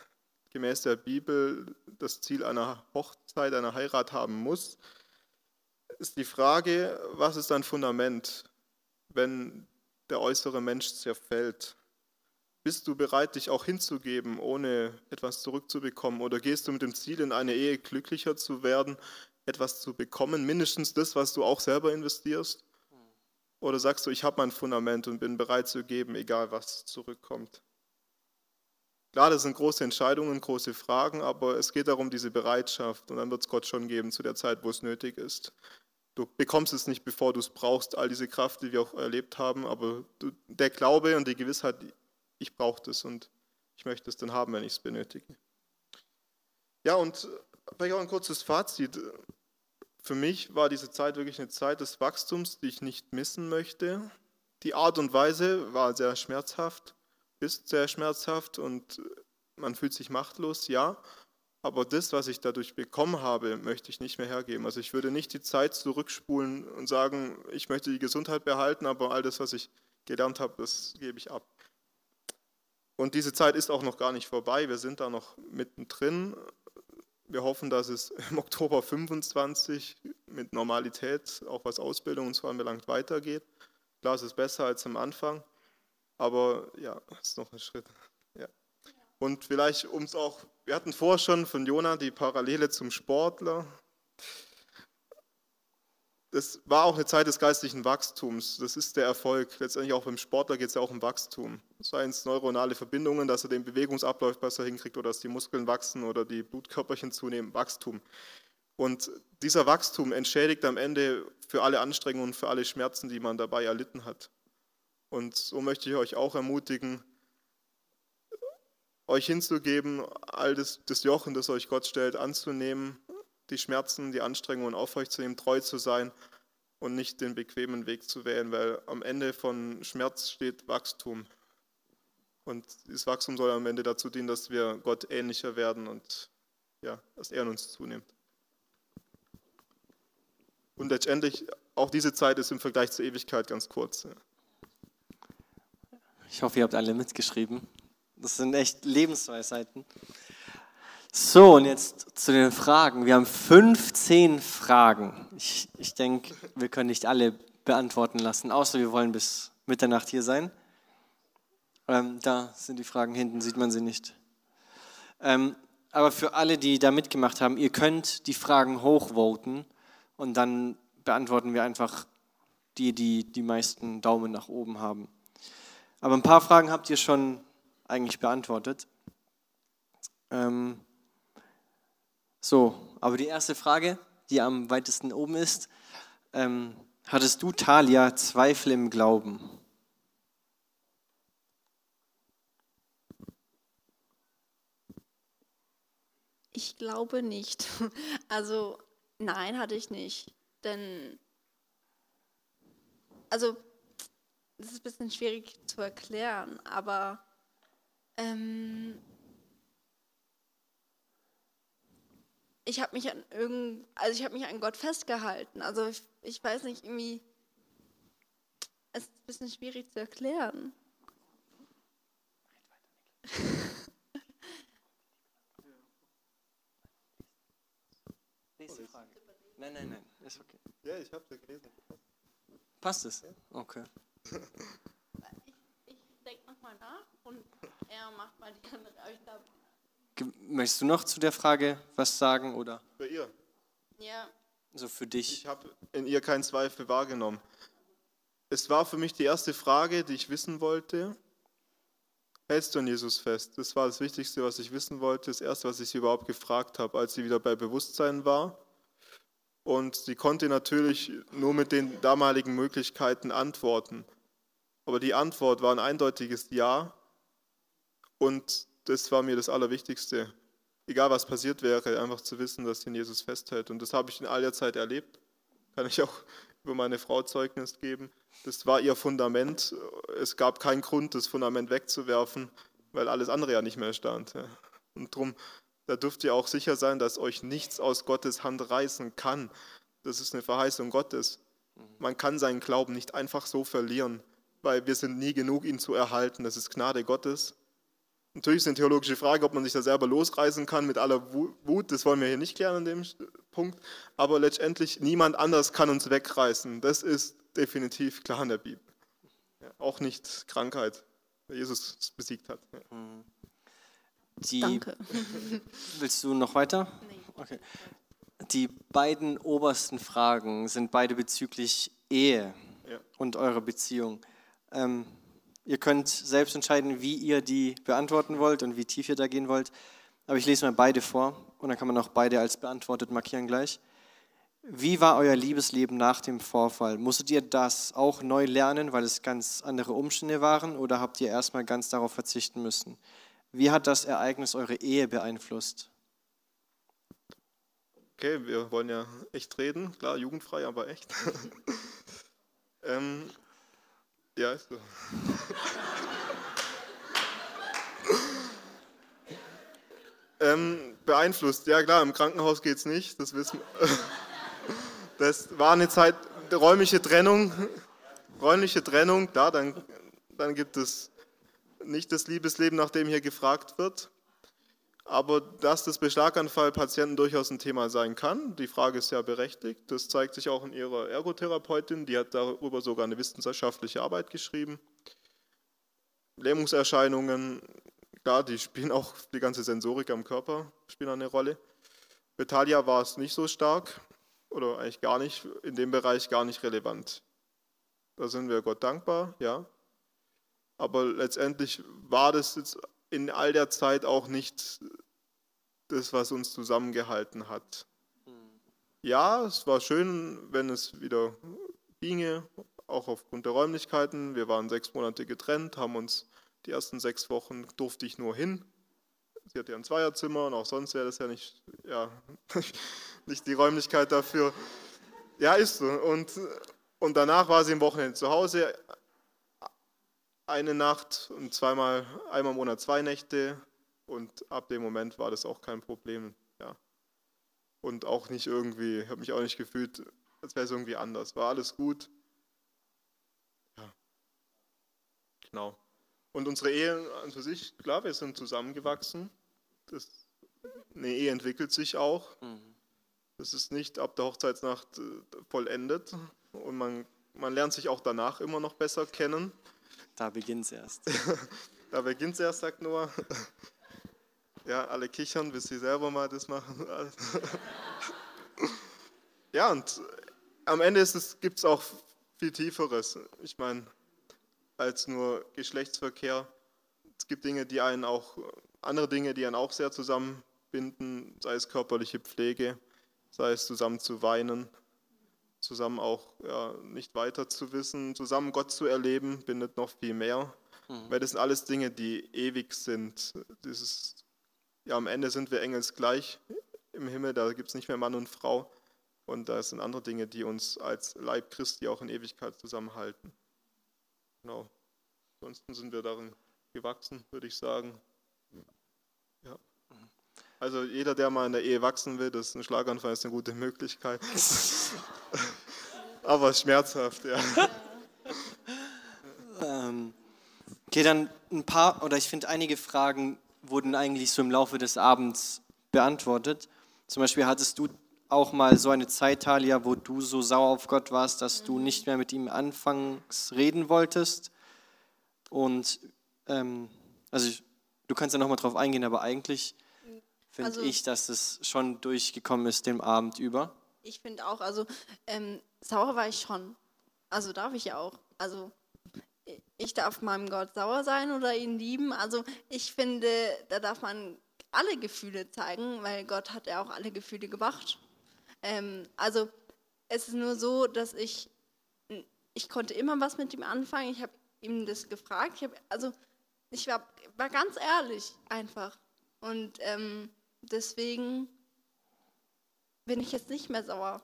gemäß der Bibel das Ziel einer Hochzeit, einer Heirat haben muss, ist die Frage, was ist dein Fundament, wenn der äußere Mensch zerfällt? Bist du bereit, dich auch hinzugeben, ohne etwas zurückzubekommen? Oder gehst du mit dem Ziel, in eine Ehe glücklicher zu werden, etwas zu bekommen, mindestens das, was du auch selber investierst? Oder sagst du, ich habe mein Fundament und bin bereit zu geben, egal was zurückkommt? Klar, das sind große Entscheidungen, große Fragen, aber es geht darum, diese Bereitschaft und dann wird es Gott schon geben zu der Zeit, wo es nötig ist. Du bekommst es nicht, bevor du es brauchst, all diese Kraft, die wir auch erlebt haben, aber du, der Glaube und die Gewissheit, ich brauche das und ich möchte es dann haben, wenn ich es benötige. Ja, und vielleicht auch ein kurzes Fazit. Für mich war diese Zeit wirklich eine Zeit des Wachstums, die ich nicht missen möchte. Die Art und Weise war sehr schmerzhaft, ist sehr schmerzhaft und man fühlt sich machtlos, ja. Aber das, was ich dadurch bekommen habe, möchte ich nicht mehr hergeben. Also ich würde nicht die Zeit zurückspulen und sagen, ich möchte die Gesundheit behalten, aber all das, was ich gelernt habe, das gebe ich ab. Und diese Zeit ist auch noch gar nicht vorbei. Wir sind da noch mittendrin. Wir hoffen, dass es im Oktober 25 mit Normalität, auch was Ausbildung und so anbelangt, weitergeht. Klar, es ist besser als am Anfang, aber ja, es ist noch ein Schritt. Ja. Und vielleicht, um es auch, wir hatten vorher schon von Jona die Parallele zum Sportler das war auch eine Zeit des geistlichen Wachstums. Das ist der Erfolg. Letztendlich auch beim Sportler geht es ja auch um Wachstum. Seien es neuronale Verbindungen, dass er den Bewegungsablauf besser hinkriegt oder dass die Muskeln wachsen oder die Blutkörperchen zunehmen. Wachstum. Und dieser Wachstum entschädigt am Ende für alle Anstrengungen und für alle Schmerzen, die man dabei erlitten hat. Und so möchte ich euch auch ermutigen, euch hinzugeben, all das, das Jochen, das euch Gott stellt, anzunehmen die Schmerzen, die Anstrengungen aufrechtzunehmen, treu zu sein und nicht den bequemen Weg zu wählen, weil am Ende von Schmerz steht Wachstum. Und dieses Wachstum soll am Ende dazu dienen, dass wir Gott ähnlicher werden und ja, dass er in uns zunimmt. Und letztendlich, auch diese Zeit ist im Vergleich zur Ewigkeit ganz kurz. Ich hoffe, ihr habt alle mitgeschrieben. Das sind echt Lebensweisheiten. So, und jetzt zu den Fragen. Wir haben 15 Fragen. Ich, ich denke, wir können nicht alle beantworten lassen, außer wir wollen bis Mitternacht hier sein. Ähm, da sind die Fragen hinten, sieht man sie nicht. Ähm, aber für alle, die da mitgemacht haben, ihr könnt die Fragen hochvoten und dann beantworten wir einfach die, die die meisten Daumen nach oben haben. Aber ein paar Fragen habt ihr schon eigentlich beantwortet. Ähm, so, aber die erste Frage, die am weitesten oben ist, ähm, hattest du, Talia, Zweifel im Glauben? Ich glaube nicht. Also nein, hatte ich nicht. Denn, also, das ist ein bisschen schwierig zu erklären, aber ähm, ich habe mich an irgend, also ich habe mich an Gott festgehalten. Also ich, ich weiß nicht, irgendwie, es ist ein bisschen schwierig zu erklären. Nächste Frage. Nein, nein, nein, ist okay. Ja, ich habe gelesen. Passt es? Okay. Ich, ich denke nochmal nach und er macht mal die andere. Aber ich glaube, Möchtest du noch zu der Frage was sagen oder Für ihr. ja, so für dich? Ich habe in ihr keinen Zweifel wahrgenommen. Es war für mich die erste Frage, die ich wissen wollte. Hältst du an Jesus fest? Das war das Wichtigste, was ich wissen wollte. Das Erste, was ich sie überhaupt gefragt habe, als sie wieder bei Bewusstsein war. Und sie konnte natürlich nur mit den damaligen Möglichkeiten antworten. Aber die Antwort war ein eindeutiges Ja. Und das war mir das Allerwichtigste. Egal was passiert wäre, einfach zu wissen, dass in Jesus festhält. Und das habe ich in all der Zeit erlebt. Kann ich auch über meine Frau Zeugnis geben. Das war ihr Fundament. Es gab keinen Grund, das Fundament wegzuwerfen, weil alles andere ja nicht mehr stand. Und darum, da dürft ihr auch sicher sein, dass euch nichts aus Gottes Hand reißen kann. Das ist eine Verheißung Gottes. Man kann seinen Glauben nicht einfach so verlieren, weil wir sind nie genug, ihn zu erhalten. Das ist Gnade Gottes. Natürlich ist eine theologische Frage, ob man sich da selber losreißen kann mit aller Wu- Wut. Das wollen wir hier nicht klären an dem Punkt. Aber letztendlich, niemand anders kann uns wegreißen. Das ist definitiv klar in der Bibel. Ja, auch nicht Krankheit, weil Jesus es besiegt hat. Ja. Die, danke. Willst du noch weiter? Okay. Die beiden obersten Fragen sind beide bezüglich Ehe Ja. und eurer Beziehung. Ähm, ihr könnt selbst entscheiden, wie ihr die beantworten wollt und wie tief ihr da gehen wollt. Aber ich lese mal beide vor und dann kann man auch beide als beantwortet markieren gleich. Wie war euer Liebesleben nach dem Vorfall? Musstet ihr das auch neu lernen, weil es ganz andere Umstände waren oder habt ihr erstmal ganz darauf verzichten müssen? Wie hat das Ereignis eure Ehe beeinflusst? Okay, wir wollen ja echt reden. Klar, jugendfrei, aber echt. ähm, ja, ist so. ähm, beeinflusst, ja klar, im Krankenhaus geht es nicht, das wissen wir. Das war eine Zeit, räumliche Trennung, räumliche Trennung, da, dann, dann gibt es nicht das Liebesleben, nach dem hier gefragt wird. Aber dass das bei Schlaganfallpatienten durchaus ein Thema sein kann, die Frage ist ja berechtigt. Das zeigt sich auch in ihrer Ergotherapeutin, die hat darüber sogar eine wissenschaftliche Arbeit geschrieben. Lähmungserscheinungen, klar, die spielen auch die ganze Sensorik am Körper, spielen eine Rolle. Bei Talia war es nicht so stark oder eigentlich gar nicht, in dem Bereich gar nicht relevant. Da sind wir Gott dankbar, ja. Aber letztendlich war das jetzt in all der Zeit auch nicht das, was uns zusammengehalten hat. Ja, es war schön, wenn es wieder ginge, auch aufgrund der Räumlichkeiten. Wir waren sechs Monate getrennt, haben uns die ersten sechs Wochen durfte ich nur hin. Sie hatte ja ein Zweierzimmer und auch sonst wäre das ja nicht, ja, nicht die Räumlichkeit dafür. Ja, ist so. Und, und danach war sie am Wochenende zu Hause, eine Nacht und zweimal, einmal im Monat zwei Nächte. Und ab dem Moment war das auch kein Problem. Ja. Und auch nicht irgendwie, ich habe mich auch nicht gefühlt, als wäre es irgendwie anders. War alles gut. Ja. Genau. Und unsere Ehe an für sich, klar, wir sind zusammengewachsen. Das, eine Ehe entwickelt sich auch. Das ist nicht ab der Hochzeitsnacht äh, vollendet. Und man, man lernt sich auch danach immer noch besser kennen. Da beginnt es erst. Da beginnt es erst, sagt Noah. Ja, alle kichern, bis sie selber mal das machen. Ja, und am Ende gibt es auch viel Tieferes. Ich meine, als nur Geschlechtsverkehr. Es gibt Dinge, die einen auch, andere Dinge, die einen auch sehr zusammenbinden, sei es körperliche Pflege, sei es zusammen zu weinen, zusammen auch ja, nicht weiter zu wissen, zusammen Gott zu erleben, bindet noch viel mehr. Mhm. Weil das sind alles Dinge, die ewig sind. Dieses, ja, am Ende sind wir engelsgleich im Himmel, da gibt es nicht mehr Mann und Frau. Und da sind andere Dinge, die uns als Leib Christi auch in Ewigkeit zusammenhalten. Genau. Ansonsten sind wir darin gewachsen, würde ich sagen. Ja. Also jeder, der mal in der Ehe wachsen will, das ist ein Schlaganfall, ist eine gute Möglichkeit. Aber schmerzhaft, ja. Ähm, okay, dann ein paar, oder ich finde einige Fragen wurden eigentlich so im Laufe des Abends beantwortet. Zum Beispiel hattest du auch mal so eine Zeit, Talia, wo du so sauer auf Gott warst, dass du nicht mehr mit ihm anfangs reden wolltest. Und ähm, also ich, du kannst ja nochmal drauf eingehen, aber eigentlich finde also, ich, dass es schon durchgekommen ist dem Abend über. Ich finde auch, also ähm, sauer war ich schon. Also darf ich ja auch. Also ich darf meinem Gott sauer sein oder ihn lieben. Also ich finde, da darf man alle Gefühle zeigen, weil Gott hat ja auch alle Gefühle gemacht. Ähm, also es ist nur so, dass ich, ich konnte immer was mit ihm anfangen. Ich habe ihm das gefragt. Ich hab, also ich war, war ganz ehrlich einfach. Und ähm, deswegen bin ich jetzt nicht mehr sauer.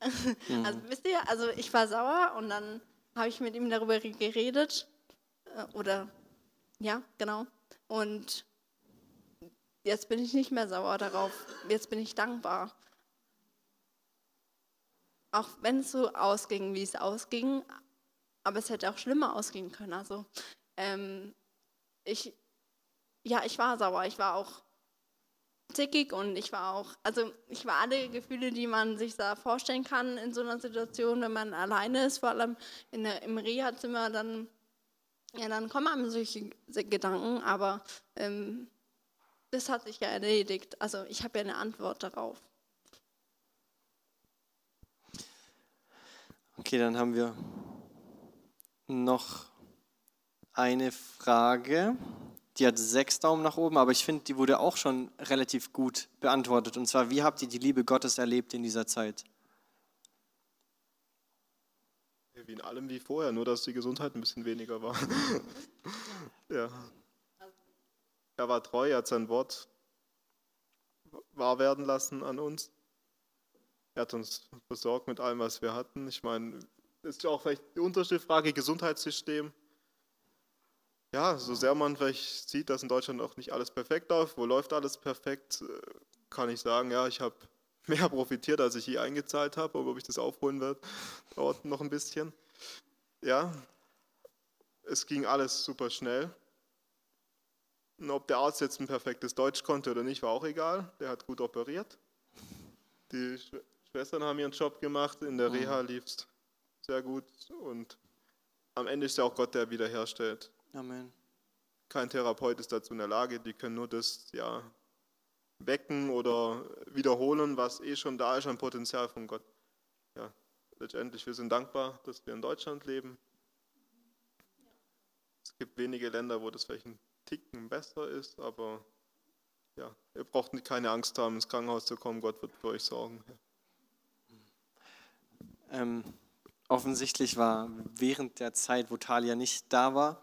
Mhm. Also wisst ihr, also ich war sauer und dann habe ich mit ihm darüber geredet. Äh, oder ja, genau. Und jetzt bin ich nicht mehr sauer darauf. Jetzt bin ich dankbar. Auch wenn es so ausging, wie es ausging, aber es hätte auch schlimmer ausgehen können. Also ähm, ich, ja, ich war sauer. Ich war auch zickig und ich war auch, also ich war alle Gefühle, die man sich da vorstellen kann in so einer Situation, wenn man alleine ist, vor allem in der, im Reha-Zimmer, dann, ja, dann kommen einem solche Gedanken, aber ähm, das hat sich ja erledigt. Also ich habe ja eine Antwort darauf. Okay, dann haben wir noch eine Frage. Die hat sechs Daumen nach oben, aber ich finde, die wurde auch schon relativ gut beantwortet. Und zwar, wie habt ihr die Liebe Gottes erlebt in dieser Zeit? Wie in allem wie vorher, nur dass die Gesundheit ein bisschen weniger war. ja. Er war treu, er hat sein Wort wahr werden lassen an uns. Er hat uns versorgt mit allem, was wir hatten. Ich meine, ist ja auch vielleicht die unterste Frage, Gesundheitssystem ja, so sehr man vielleicht sieht, dass in Deutschland auch nicht alles perfekt läuft, wo läuft alles perfekt, äh, kann ich sagen, ja, ich habe mehr profitiert, als ich hier eingezahlt habe, aber ob ich das aufholen werde, dauert noch ein bisschen. Ja, es ging alles super schnell. Und ob der Arzt jetzt ein perfektes Deutsch konnte oder nicht, war auch egal. Der hat gut operiert. Die Schwestern haben ihren Job gemacht, in der Reha lief es sehr gut und am Ende ist ja auch Gott, der wiederherstellt. Amen. Kein Therapeut ist dazu in der Lage, die können nur das ja, wecken oder wiederholen, was eh schon da ist an Potenzial von Gott. Ja, letztendlich, wir sind dankbar, dass wir in Deutschland leben. Es gibt wenige Länder, wo das vielleicht ein Ticken besser ist, aber ja, ihr braucht keine Angst haben, ins Krankenhaus zu kommen, Gott wird für euch sorgen. Ähm, offensichtlich war während der Zeit, wo Talia nicht da war,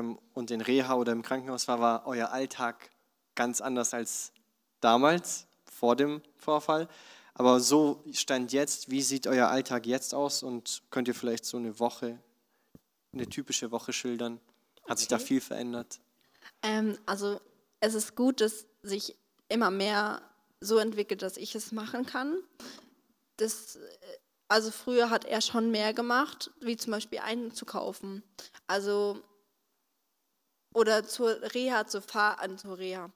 und in Reha oder im Krankenhaus war, war euer Alltag ganz anders als damals, vor dem Vorfall. Aber so stand jetzt, wie sieht euer Alltag jetzt aus und könnt ihr vielleicht so eine Woche, eine typische Woche schildern? Hat sich da viel verändert? Ähm, also es ist gut, dass sich immer mehr so entwickelt, dass ich es machen kann. Das, also früher hat er schon mehr gemacht, wie zum Beispiel einzukaufen. Also oder zur Reha zu fahren, zur Reha,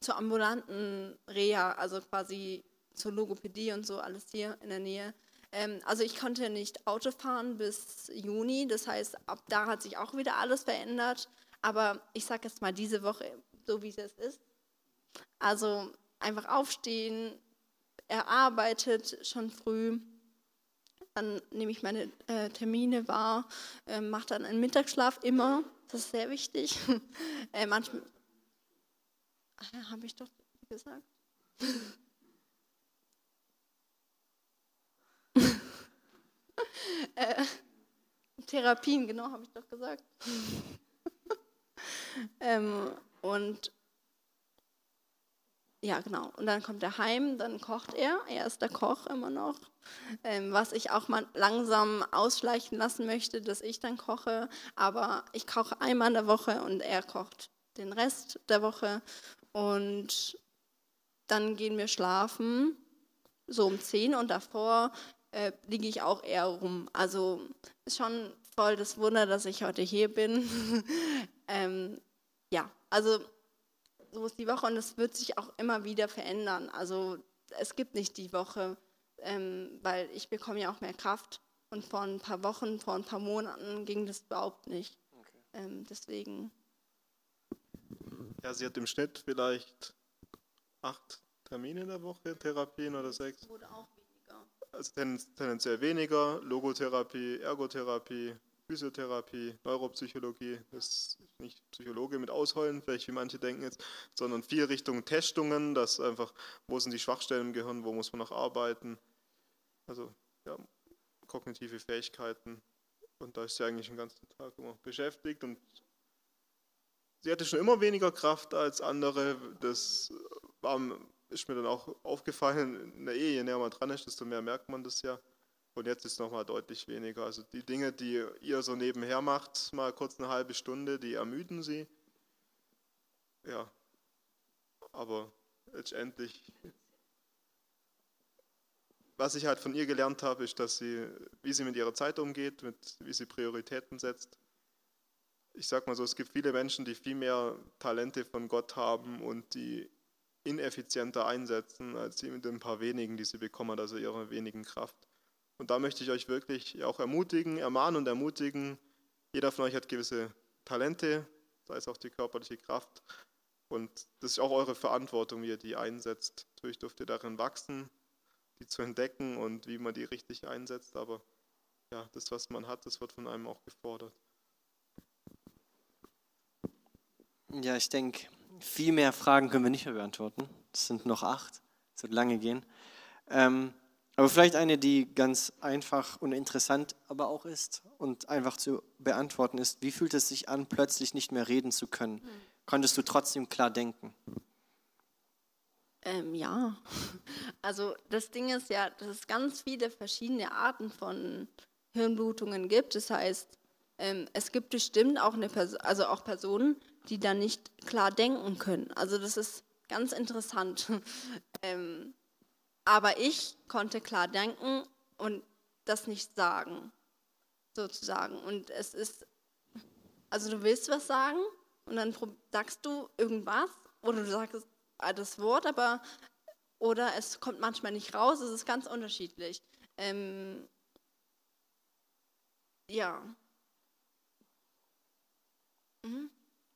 zur ambulanten Reha, also quasi zur Logopädie und so, alles hier in der Nähe. Ähm, also ich konnte nicht Auto fahren bis Juni, das heißt, ab da hat sich auch wieder alles verändert. Aber ich sage jetzt mal diese Woche, so wie es ist. Also einfach aufstehen, er arbeitet schon früh, dann nehme ich meine äh, Termine wahr, äh, mache dann einen Mittagsschlaf immer, das ist sehr wichtig. äh, manchmal, ah, habe ich doch gesagt. äh, Therapien, genau, habe ich doch gesagt. ähm, und ja, genau. Und dann kommt er heim, dann kocht er. Er ist der Koch immer noch. Ähm, was ich auch mal langsam ausschleichen lassen möchte, dass ich dann koche. Aber ich koche einmal in der Woche und er kocht den Rest der Woche. Und dann gehen wir schlafen, so um 10 und davor äh, liege ich auch eher rum. Also ist schon voll das Wunder, dass ich heute hier bin. ähm, ja, also so ist die Woche und es wird sich auch immer wieder verändern. Also es gibt nicht die Woche, ähm, weil ich bekomme ja auch mehr Kraft und vor ein paar Wochen, vor ein paar Monaten ging das überhaupt nicht. Okay. Ähm, deswegen. Ja, sie hat im Schnitt vielleicht acht Termine in der Woche, Therapien oder sechs. Wurde auch weniger. Also tendenziell weniger, Logotherapie, Ergotherapie, Physiotherapie, Neuropsychologie, das ist nicht Psychologe mit Ausheulen, vielleicht wie manche denken jetzt, sondern viel Richtung Testungen, dass einfach, wo sind die Schwachstellen im Gehirn, wo muss man noch arbeiten, also ja, kognitive Fähigkeiten und da ist sie eigentlich den ganzen Tag immer beschäftigt und sie hatte schon immer weniger Kraft als andere, das war, ist mir dann auch aufgefallen, der Ehe, je näher man dran ist, desto mehr merkt man das ja. Und jetzt ist es nochmal deutlich weniger. Also die Dinge, die ihr so nebenher macht, mal kurz eine halbe Stunde, die ermüden sie. Ja, aber letztendlich, was ich halt von ihr gelernt habe, ist, dass sie, wie sie mit ihrer Zeit umgeht, mit, wie sie Prioritäten setzt. Ich sag mal so, es gibt viele Menschen, die viel mehr Talente von Gott haben und die ineffizienter einsetzen, als sie mit den paar wenigen, die sie bekommen, also ihrer wenigen Kraft. Und da möchte ich euch wirklich auch ermutigen, ermahnen und ermutigen. Jeder von euch hat gewisse Talente, sei es auch die körperliche Kraft. Und das ist auch eure Verantwortung, wie ihr die einsetzt. Natürlich dürft ihr darin wachsen, die zu entdecken und wie man die richtig einsetzt. Aber ja, das, was man hat, das wird von einem auch gefordert. Ja, ich denke, viel mehr Fragen können wir nicht mehr beantworten. Es sind noch acht. Es wird lange gehen. Ähm, aber vielleicht eine, die ganz einfach und interessant aber auch ist und einfach zu beantworten ist, wie fühlt es sich an, plötzlich nicht mehr reden zu können? Hm. Konntest du trotzdem klar denken? Ähm, ja, also das Ding ist ja, dass es ganz viele verschiedene Arten von Hirnblutungen gibt. Das heißt, ähm, es gibt bestimmt auch, eine Person, also auch Personen, die dann nicht klar denken können. Also das ist ganz interessant. ähm, aber ich konnte klar denken und das nicht sagen, sozusagen. Und es ist, also du willst was sagen und dann sagst du irgendwas oder du sagst das Wort, aber oder es kommt manchmal nicht raus, es ist ganz unterschiedlich. Ähm, ja. Mhm.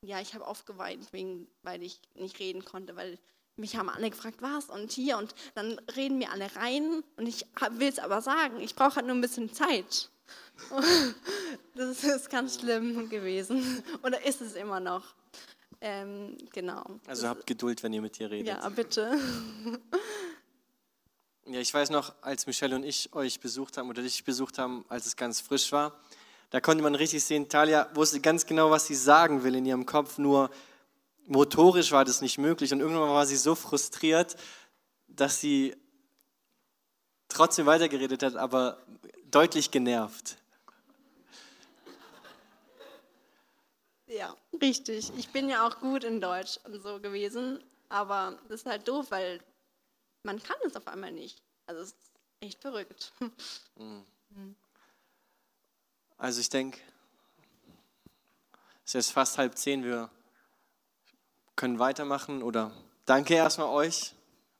Ja, ich habe aufgeweint, wegen, weil ich nicht reden konnte, weil mich haben alle gefragt, was und hier und dann reden mir alle rein und ich will es aber sagen, ich brauche halt nur ein bisschen Zeit. Das ist ganz schlimm gewesen oder ist es immer noch. Ähm, genau. Also habt Geduld, wenn ihr mit dir redet. Ja, bitte. Ja, ich weiß noch, als Michelle und ich euch besucht haben oder dich besucht haben, als es ganz frisch war, da konnte man richtig sehen, Talia wusste ganz genau, was sie sagen will in ihrem Kopf, nur motorisch war das nicht möglich und irgendwann war sie so frustriert, dass sie trotzdem weitergeredet hat, aber deutlich genervt. Ja, richtig. Ich bin ja auch gut in Deutsch und so gewesen, aber das ist halt doof, weil man kann es auf einmal nicht. Also es ist echt verrückt. Mhm. Also ich denke, es ist fast halb zehn, wir können weitermachen oder danke erstmal euch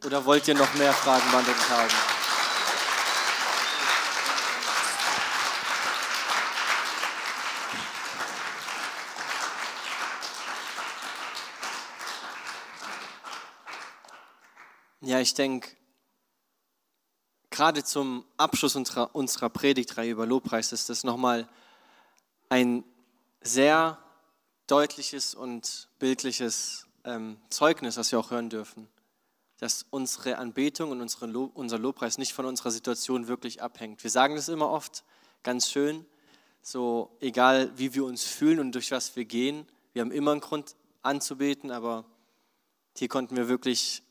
oder wollt ihr noch mehr Fragen beantwortet haben? Ja, ich denke, gerade zum Abschluss unserer, unserer Predigtreihe über Lobpreis ist das nochmal ein sehr deutliches und bildliches ähm, Zeugnis, das wir auch hören dürfen, dass unsere Anbetung und unsere Lob, unser Lobpreis nicht von unserer Situation wirklich abhängt. Wir sagen das immer oft, ganz schön, so egal wie wir uns fühlen und durch was wir gehen, wir haben immer einen Grund anzubeten, aber hier konnten wir wirklich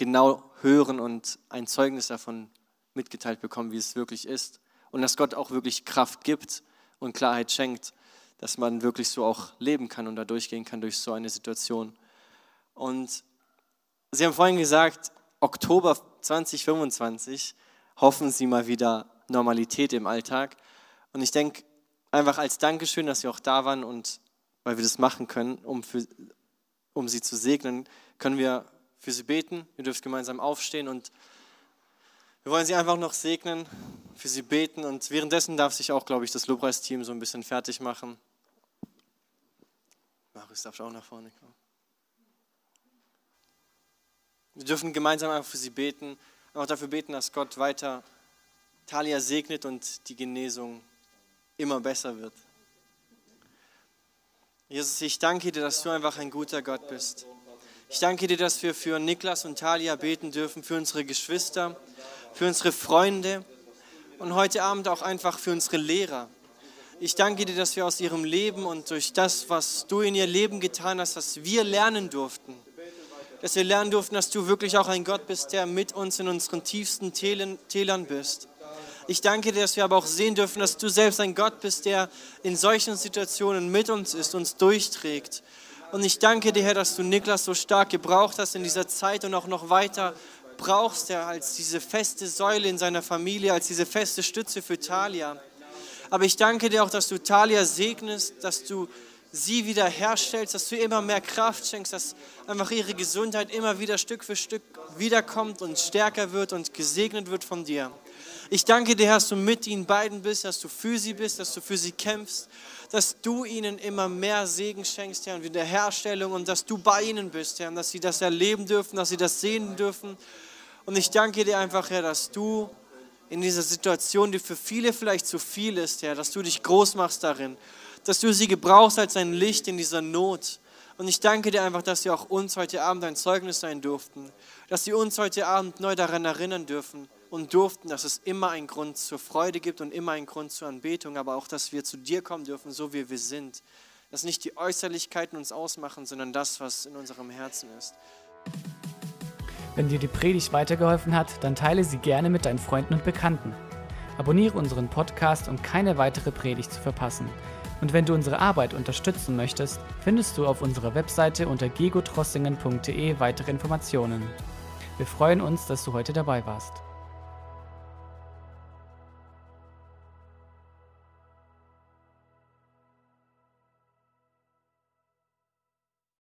genau hören und ein Zeugnis davon mitgeteilt bekommen, wie es wirklich ist. Und dass Gott auch wirklich Kraft gibt und Klarheit schenkt, dass man wirklich so auch leben kann und da durchgehen kann durch so eine Situation. Und Sie haben vorhin gesagt, Oktober 2025 hoffen Sie mal wieder Normalität im Alltag. Und ich denke, einfach als Dankeschön, dass Sie auch da waren und weil wir das machen können, um, für, um Sie zu segnen, können wir für Sie beten. Ihr dürft gemeinsam aufstehen und wir wollen Sie einfach noch segnen, für Sie beten und währenddessen darf sich auch, glaube ich, das Lobpreisteam so ein bisschen fertig machen. Marius darf auch nach vorne kommen. Wir dürfen gemeinsam einfach für sie beten auch dafür beten, dass Gott weiter Talia segnet und die Genesung immer besser wird. Jesus, ich danke dir, dass du einfach ein guter Gott bist. Ich danke dir, dass wir für Niklas und Talia beten dürfen, für unsere Geschwister, für unsere Freunde und heute Abend auch einfach für unsere Lehrer. Ich danke dir, dass wir aus ihrem Leben und durch das, was du in ihr Leben getan hast, dass wir lernen durften. Dass wir lernen durften, dass du wirklich auch ein Gott bist, der mit uns in unseren tiefsten Tälern bist. Ich danke dir, dass wir aber auch sehen dürfen, dass du selbst ein Gott bist, der in solchen Situationen mit uns ist, uns durchträgt. Und ich danke dir, Herr, dass du Niklas so stark gebraucht hast in dieser Zeit und auch noch weiter brauchst, Herr, als diese feste Säule in seiner Familie, als diese feste Stütze für Talia. Aber ich danke dir auch, dass du Talia segnest, dass du sie wieder herstellst, dass du immer mehr Kraft schenkst, dass einfach ihre Gesundheit immer wieder Stück für Stück wiederkommt und stärker wird und gesegnet wird von dir. Ich danke dir, dass du mit ihnen beiden bist, dass du für sie bist, dass du für sie kämpfst, dass du ihnen immer mehr Segen schenkst, Herr, und Wiederherstellung und dass du bei ihnen bist, Herr, und dass sie das erleben dürfen, dass sie das sehen dürfen. Und ich danke dir einfach, Herr, dass du in dieser Situation, die für viele vielleicht zu viel ist, Herr, dass du dich groß machst darin, dass du sie gebrauchst als ein Licht in dieser Not. Und ich danke dir einfach, dass sie auch uns heute Abend ein Zeugnis sein durften, dass sie uns heute Abend neu daran erinnern dürfen und durften, dass es immer einen Grund zur Freude gibt und immer einen Grund zur Anbetung, aber auch, dass wir zu dir kommen dürfen, so wie wir sind. Dass nicht die Äußerlichkeiten uns ausmachen, sondern das, was in unserem Herzen ist. Wenn dir die Predigt weitergeholfen hat, dann teile sie gerne mit deinen Freunden und Bekannten. Abonniere unseren Podcast, um keine weitere Predigt zu verpassen. Und wenn du unsere Arbeit unterstützen möchtest, findest du auf unserer Webseite unter gegotrossingen.de weitere Informationen. Wir freuen uns, dass du heute dabei warst.